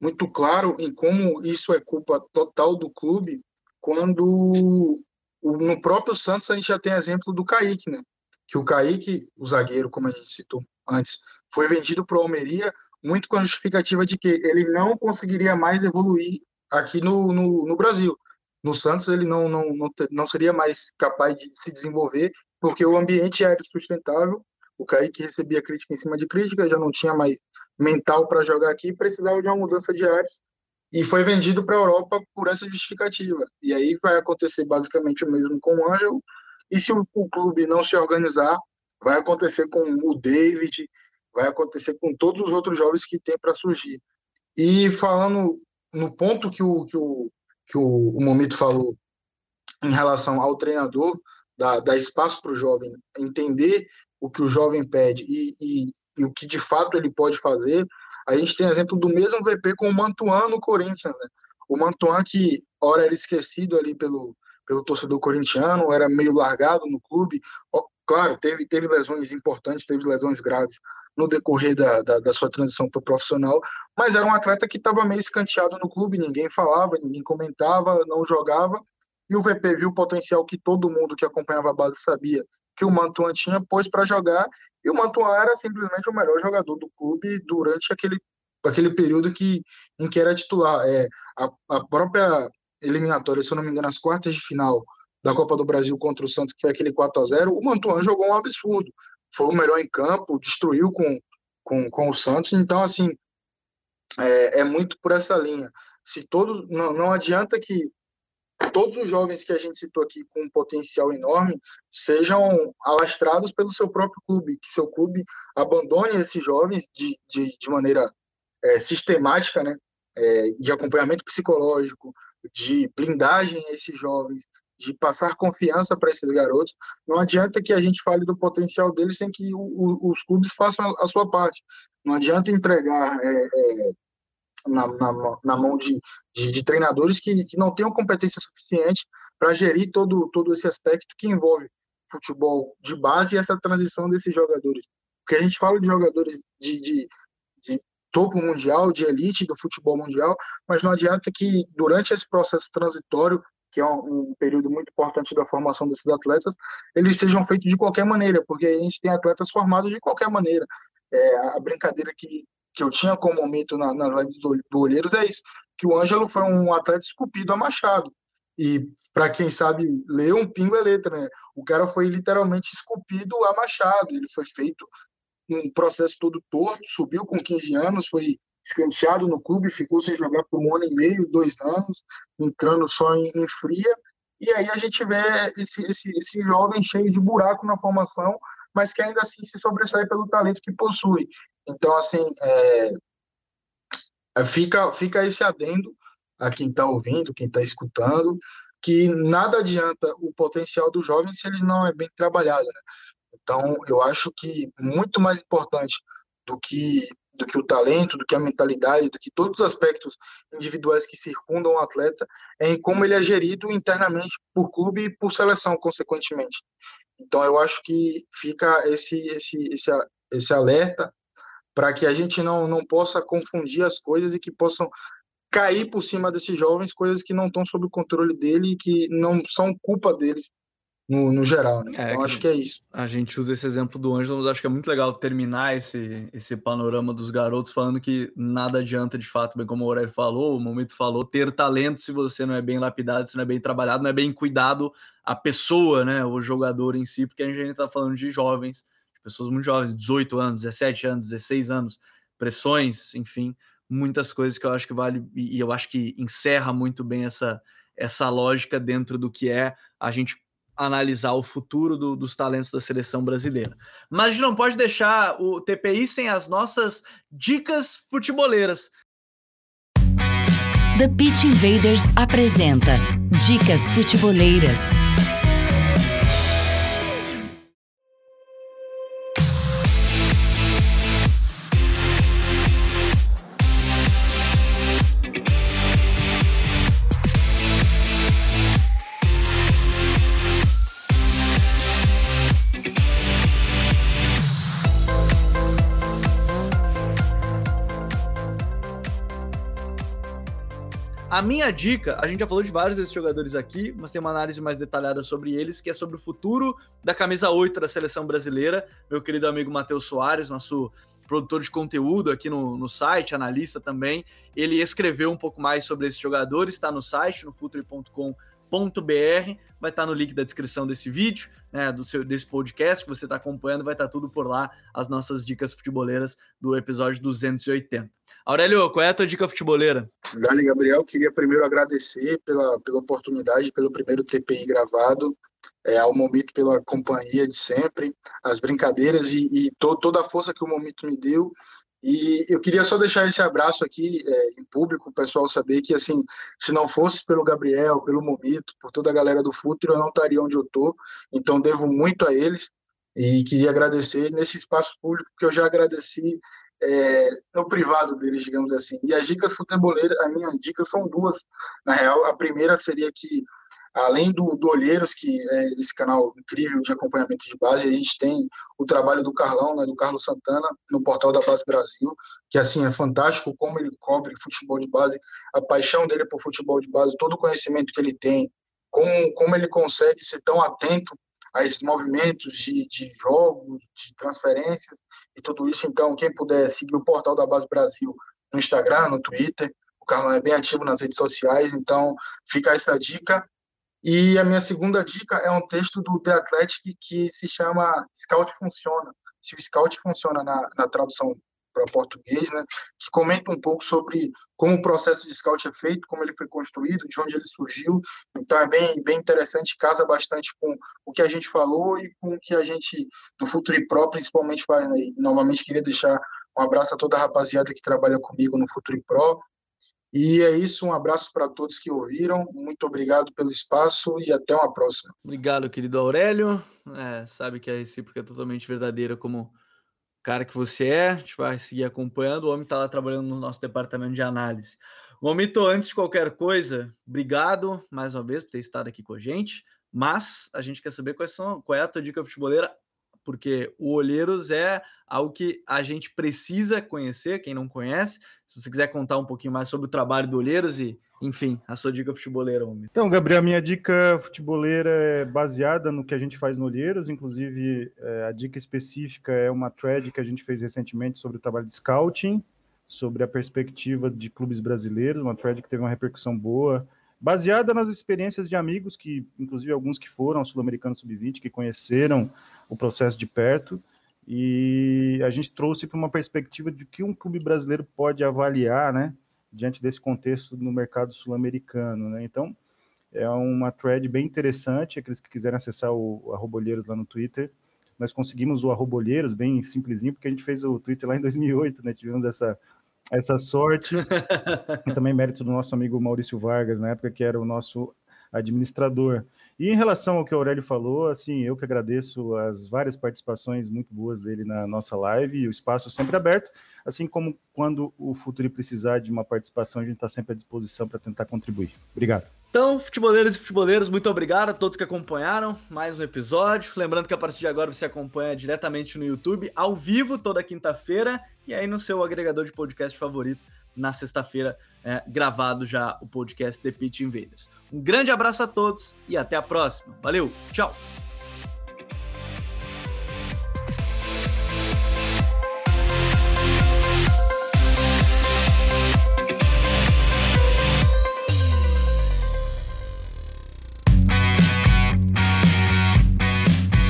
B: muito claro em como isso é culpa total do clube, quando no próprio Santos a gente já tem exemplo do Kaique, né? Que o Kaique, o zagueiro, como a gente citou antes, foi vendido para o Almeria muito com a justificativa de que ele não conseguiria mais evoluir aqui no, no, no Brasil. No Santos ele não, não, não, não seria mais capaz de se desenvolver, porque o ambiente era sustentável o Kaique recebia crítica em cima de crítica, já não tinha mais mental para jogar aqui, precisava de uma mudança de áreas e foi vendido para a Europa por essa justificativa. E aí vai acontecer basicamente o mesmo com o Ângelo. E se o, o clube não se organizar, vai acontecer com o David, vai acontecer com todos os outros jovens que tem para surgir. E falando no ponto que o, que o, que o, o Momito falou em relação ao treinador, dar, dar espaço para o jovem entender o que o jovem pede e, e, e, o que de fato ele pode fazer, a gente tem exemplo do mesmo VP com o Mantuan no Corinthians. Né? O Mantuan que ora era esquecido ali pelo, pelo torcedor corintiano, era meio largado no clube. Claro, teve, teve lesões importantes, teve lesões graves, no decorrer da, da, da sua transição para o profissional, mas era um atleta que estava meio escanteado no clube, ninguém falava, ninguém comentava, não jogava, e o VP viu o potencial que todo mundo que acompanhava a base sabia que o Mantuan tinha, pôs para jogar, e o Mantuan era simplesmente o melhor jogador do clube durante aquele, aquele período que, em que era titular. É, a, a própria eliminatória, se eu não me engano, as quartas de final da Copa do Brasil contra o Santos, que foi aquele 4 a 0 o Mantuan jogou um absurdo. Foi o melhor em campo, destruiu com, com, com o Santos. Então, assim, é, é muito por essa linha. Se todos, não, não adianta que todos os jovens que a gente citou aqui com um potencial enorme sejam alastrados pelo seu próprio clube, que seu clube abandone esses jovens de, de, de maneira é, sistemática, né? É, de acompanhamento psicológico, de blindagem a esses jovens, de passar confiança para esses garotos. Não adianta que a gente fale do potencial deles sem que o, o, os clubes façam a, a, sua parte. Não adianta entregar é, é, na, na, na, mão de, de, de treinadores que, que, não tenham competência suficiente para gerir todo, todo esse aspecto que envolve futebol de base e essa transição desses jogadores. Porque a gente fala de jogadores de, de, topo mundial, de elite do futebol mundial, mas não adianta que durante esse processo transitório que é um, um, período muito importante da formação desses atletas, eles sejam feitos de qualquer maneira, porque a gente tem atletas formados de qualquer maneira. É, a brincadeira que, que eu tinha com o momento na, nas lives do, do Olheiros é isso, que o Ângelo foi um atleta esculpido a Machado. E para quem sabe ler, um pingo é letra, né? O cara foi literalmente esculpido a Machado. Ele foi feito um processo todo torto, subiu com 15 anos, foi escanteado no clube, ficou sem jogar por um ano e meio, dois anos, entrando só em, em fria. E aí a gente vê esse, esse, esse jovem cheio de buraco na formação, mas que ainda assim se sobressai pelo talento que possui. Então, assim, é, é fica, fica esse adendo a quem está ouvindo, quem está escutando, que nada adianta o potencial do jovem se ele não é bem trabalhado. Né? Então, eu acho que muito mais importante do que do que o talento, do que a mentalidade, do que todos os aspectos individuais que circundam o atleta, é em como ele é gerido internamente por clube e por seleção, consequentemente. Então, eu acho que fica esse, esse, esse, esse alerta para que a gente não, não possa confundir as coisas e que possam cair por cima desses jovens coisas que não estão sob o controle dele e que não são culpa deles no, no geral, né? É, então acho que é isso.
A: A gente usa esse exemplo do Ângelo, mas acho que é muito legal terminar esse, esse panorama dos garotos falando que nada adianta de fato, bem como o Aurélio falou, o Momento falou, ter talento se você não é bem lapidado, se não é bem trabalhado, não é bem cuidado a pessoa, né? O jogador em si, porque a gente está falando de jovens, de pessoas muito jovens, 18 anos, 17 anos, 16 anos, pressões, enfim, muitas coisas que eu acho que vale, e eu acho que encerra muito bem essa, essa lógica dentro do que é a gente analisar o futuro do, dos talentos da seleção brasileira. Mas a gente não pode deixar o TPI sem as nossas dicas futeboleiras.
D: The Pitch Invaders apresenta Dicas Futeboleiras.
A: Minha dica, a gente já falou de vários desses jogadores aqui, mas tem uma análise mais detalhada sobre eles, que é sobre o futuro da camisa 8 da seleção brasileira. Meu querido amigo Matheus Soares, nosso produtor de conteúdo aqui no, no site, analista também, ele escreveu um pouco mais sobre esses jogadores, está no site, no futuri.com.br br vai estar no link da descrição desse vídeo, né, do seu, desse podcast que você está acompanhando, vai estar tudo por lá, as nossas dicas futeboleiras do episódio 280. Aurélio, qual é a tua dica futeboleira?
B: Dani Gabriel, queria primeiro agradecer pela, pela oportunidade, pelo primeiro TPI gravado, é, ao Momito pela companhia de sempre, as brincadeiras e, e to, toda a força que o Momito me deu e eu queria só deixar esse abraço aqui é, em público, o pessoal saber que, assim, se não fosse pelo Gabriel, pelo Momito, por toda a galera do Futuro, eu não estaria onde eu estou. Então, devo muito a eles e queria agradecer nesse espaço público que eu já agradeci é, no privado deles, digamos assim. E as dicas futeboleiras, a minha dica são duas, na real. A primeira seria que Além do, do Olheiros, que é esse canal incrível de acompanhamento de base, a gente tem o trabalho do Carlão, né, do Carlos Santana, no portal da Base Brasil, que assim é fantástico como ele cobre futebol de base, a paixão dele por futebol de base, todo o conhecimento que ele tem, como, como ele consegue ser tão atento a esses movimentos de, de jogos, de transferências e tudo isso. Então, quem puder seguir o portal da Base Brasil no Instagram, no Twitter, o Carlão é bem ativo nas redes sociais, então fica essa dica. E a minha segunda dica é um texto do The Athletic que se chama Scout Funciona. Se o Scout funciona na, na tradução para português, né, que comenta um pouco sobre como o processo de scout é feito, como ele foi construído, de onde ele surgiu. Então é bem, bem interessante, casa bastante com o que a gente falou e com o que a gente do Futuri Pro principalmente faz. Né? Novamente queria deixar um abraço a toda a rapaziada que trabalha comigo no Futuri Pro, e é isso, um abraço para todos que ouviram. Muito obrigado pelo espaço e até uma próxima.
A: Obrigado, querido Aurélio. É, sabe que a recíproca é totalmente verdadeira como cara que você é. A gente vai seguir acompanhando. O homem está lá trabalhando no nosso departamento de análise. Momento, antes de qualquer coisa, obrigado mais uma vez por ter estado aqui com a gente. Mas a gente quer saber quais são, qual é a tua dica futeboleira, porque o Olheiros é algo que a gente precisa conhecer, quem não conhece. Se você quiser contar um pouquinho mais sobre o trabalho do Olheiros e, enfim, a sua dica futeboleira, homem.
C: Então, Gabriel, minha dica futeboleira é baseada no que a gente faz no Olheiros, inclusive é, a dica específica é uma thread que a gente fez recentemente sobre o trabalho de scouting, sobre a perspectiva de clubes brasileiros, uma thread que teve uma repercussão boa, baseada nas experiências de amigos, que inclusive alguns que foram ao Sul-Americano Sub-20, que conheceram o processo de perto, e a gente trouxe para uma perspectiva de que um clube brasileiro pode avaliar, né, diante desse contexto no mercado sul-americano, né? Então, é uma thread bem interessante, aqueles que quiserem acessar o Arrobolheiros lá no Twitter, nós conseguimos o Arrobolheiros bem simplesinho, porque a gente fez o Twitter lá em 2008, né? Tivemos essa essa sorte. (laughs) e também mérito do nosso amigo Maurício Vargas, na época que era o nosso administrador. E em relação ao que o Aurélio falou, assim, eu que agradeço as várias participações muito boas dele na nossa live e o espaço sempre aberto, assim como quando o Futuri precisar de uma participação, a gente está sempre à disposição para tentar contribuir. Obrigado.
A: Então, futeboleiros e futeboleiros, muito obrigado a todos que acompanharam mais um episódio. Lembrando que a partir de agora você acompanha diretamente no YouTube, ao vivo, toda quinta-feira, e aí no seu agregador de podcast favorito na sexta-feira, é, gravado já o podcast The Pitch Invaders. Um grande abraço a todos e até a próxima. Valeu, tchau!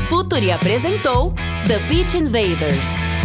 D: Futuri apresentou The Pitch Invaders.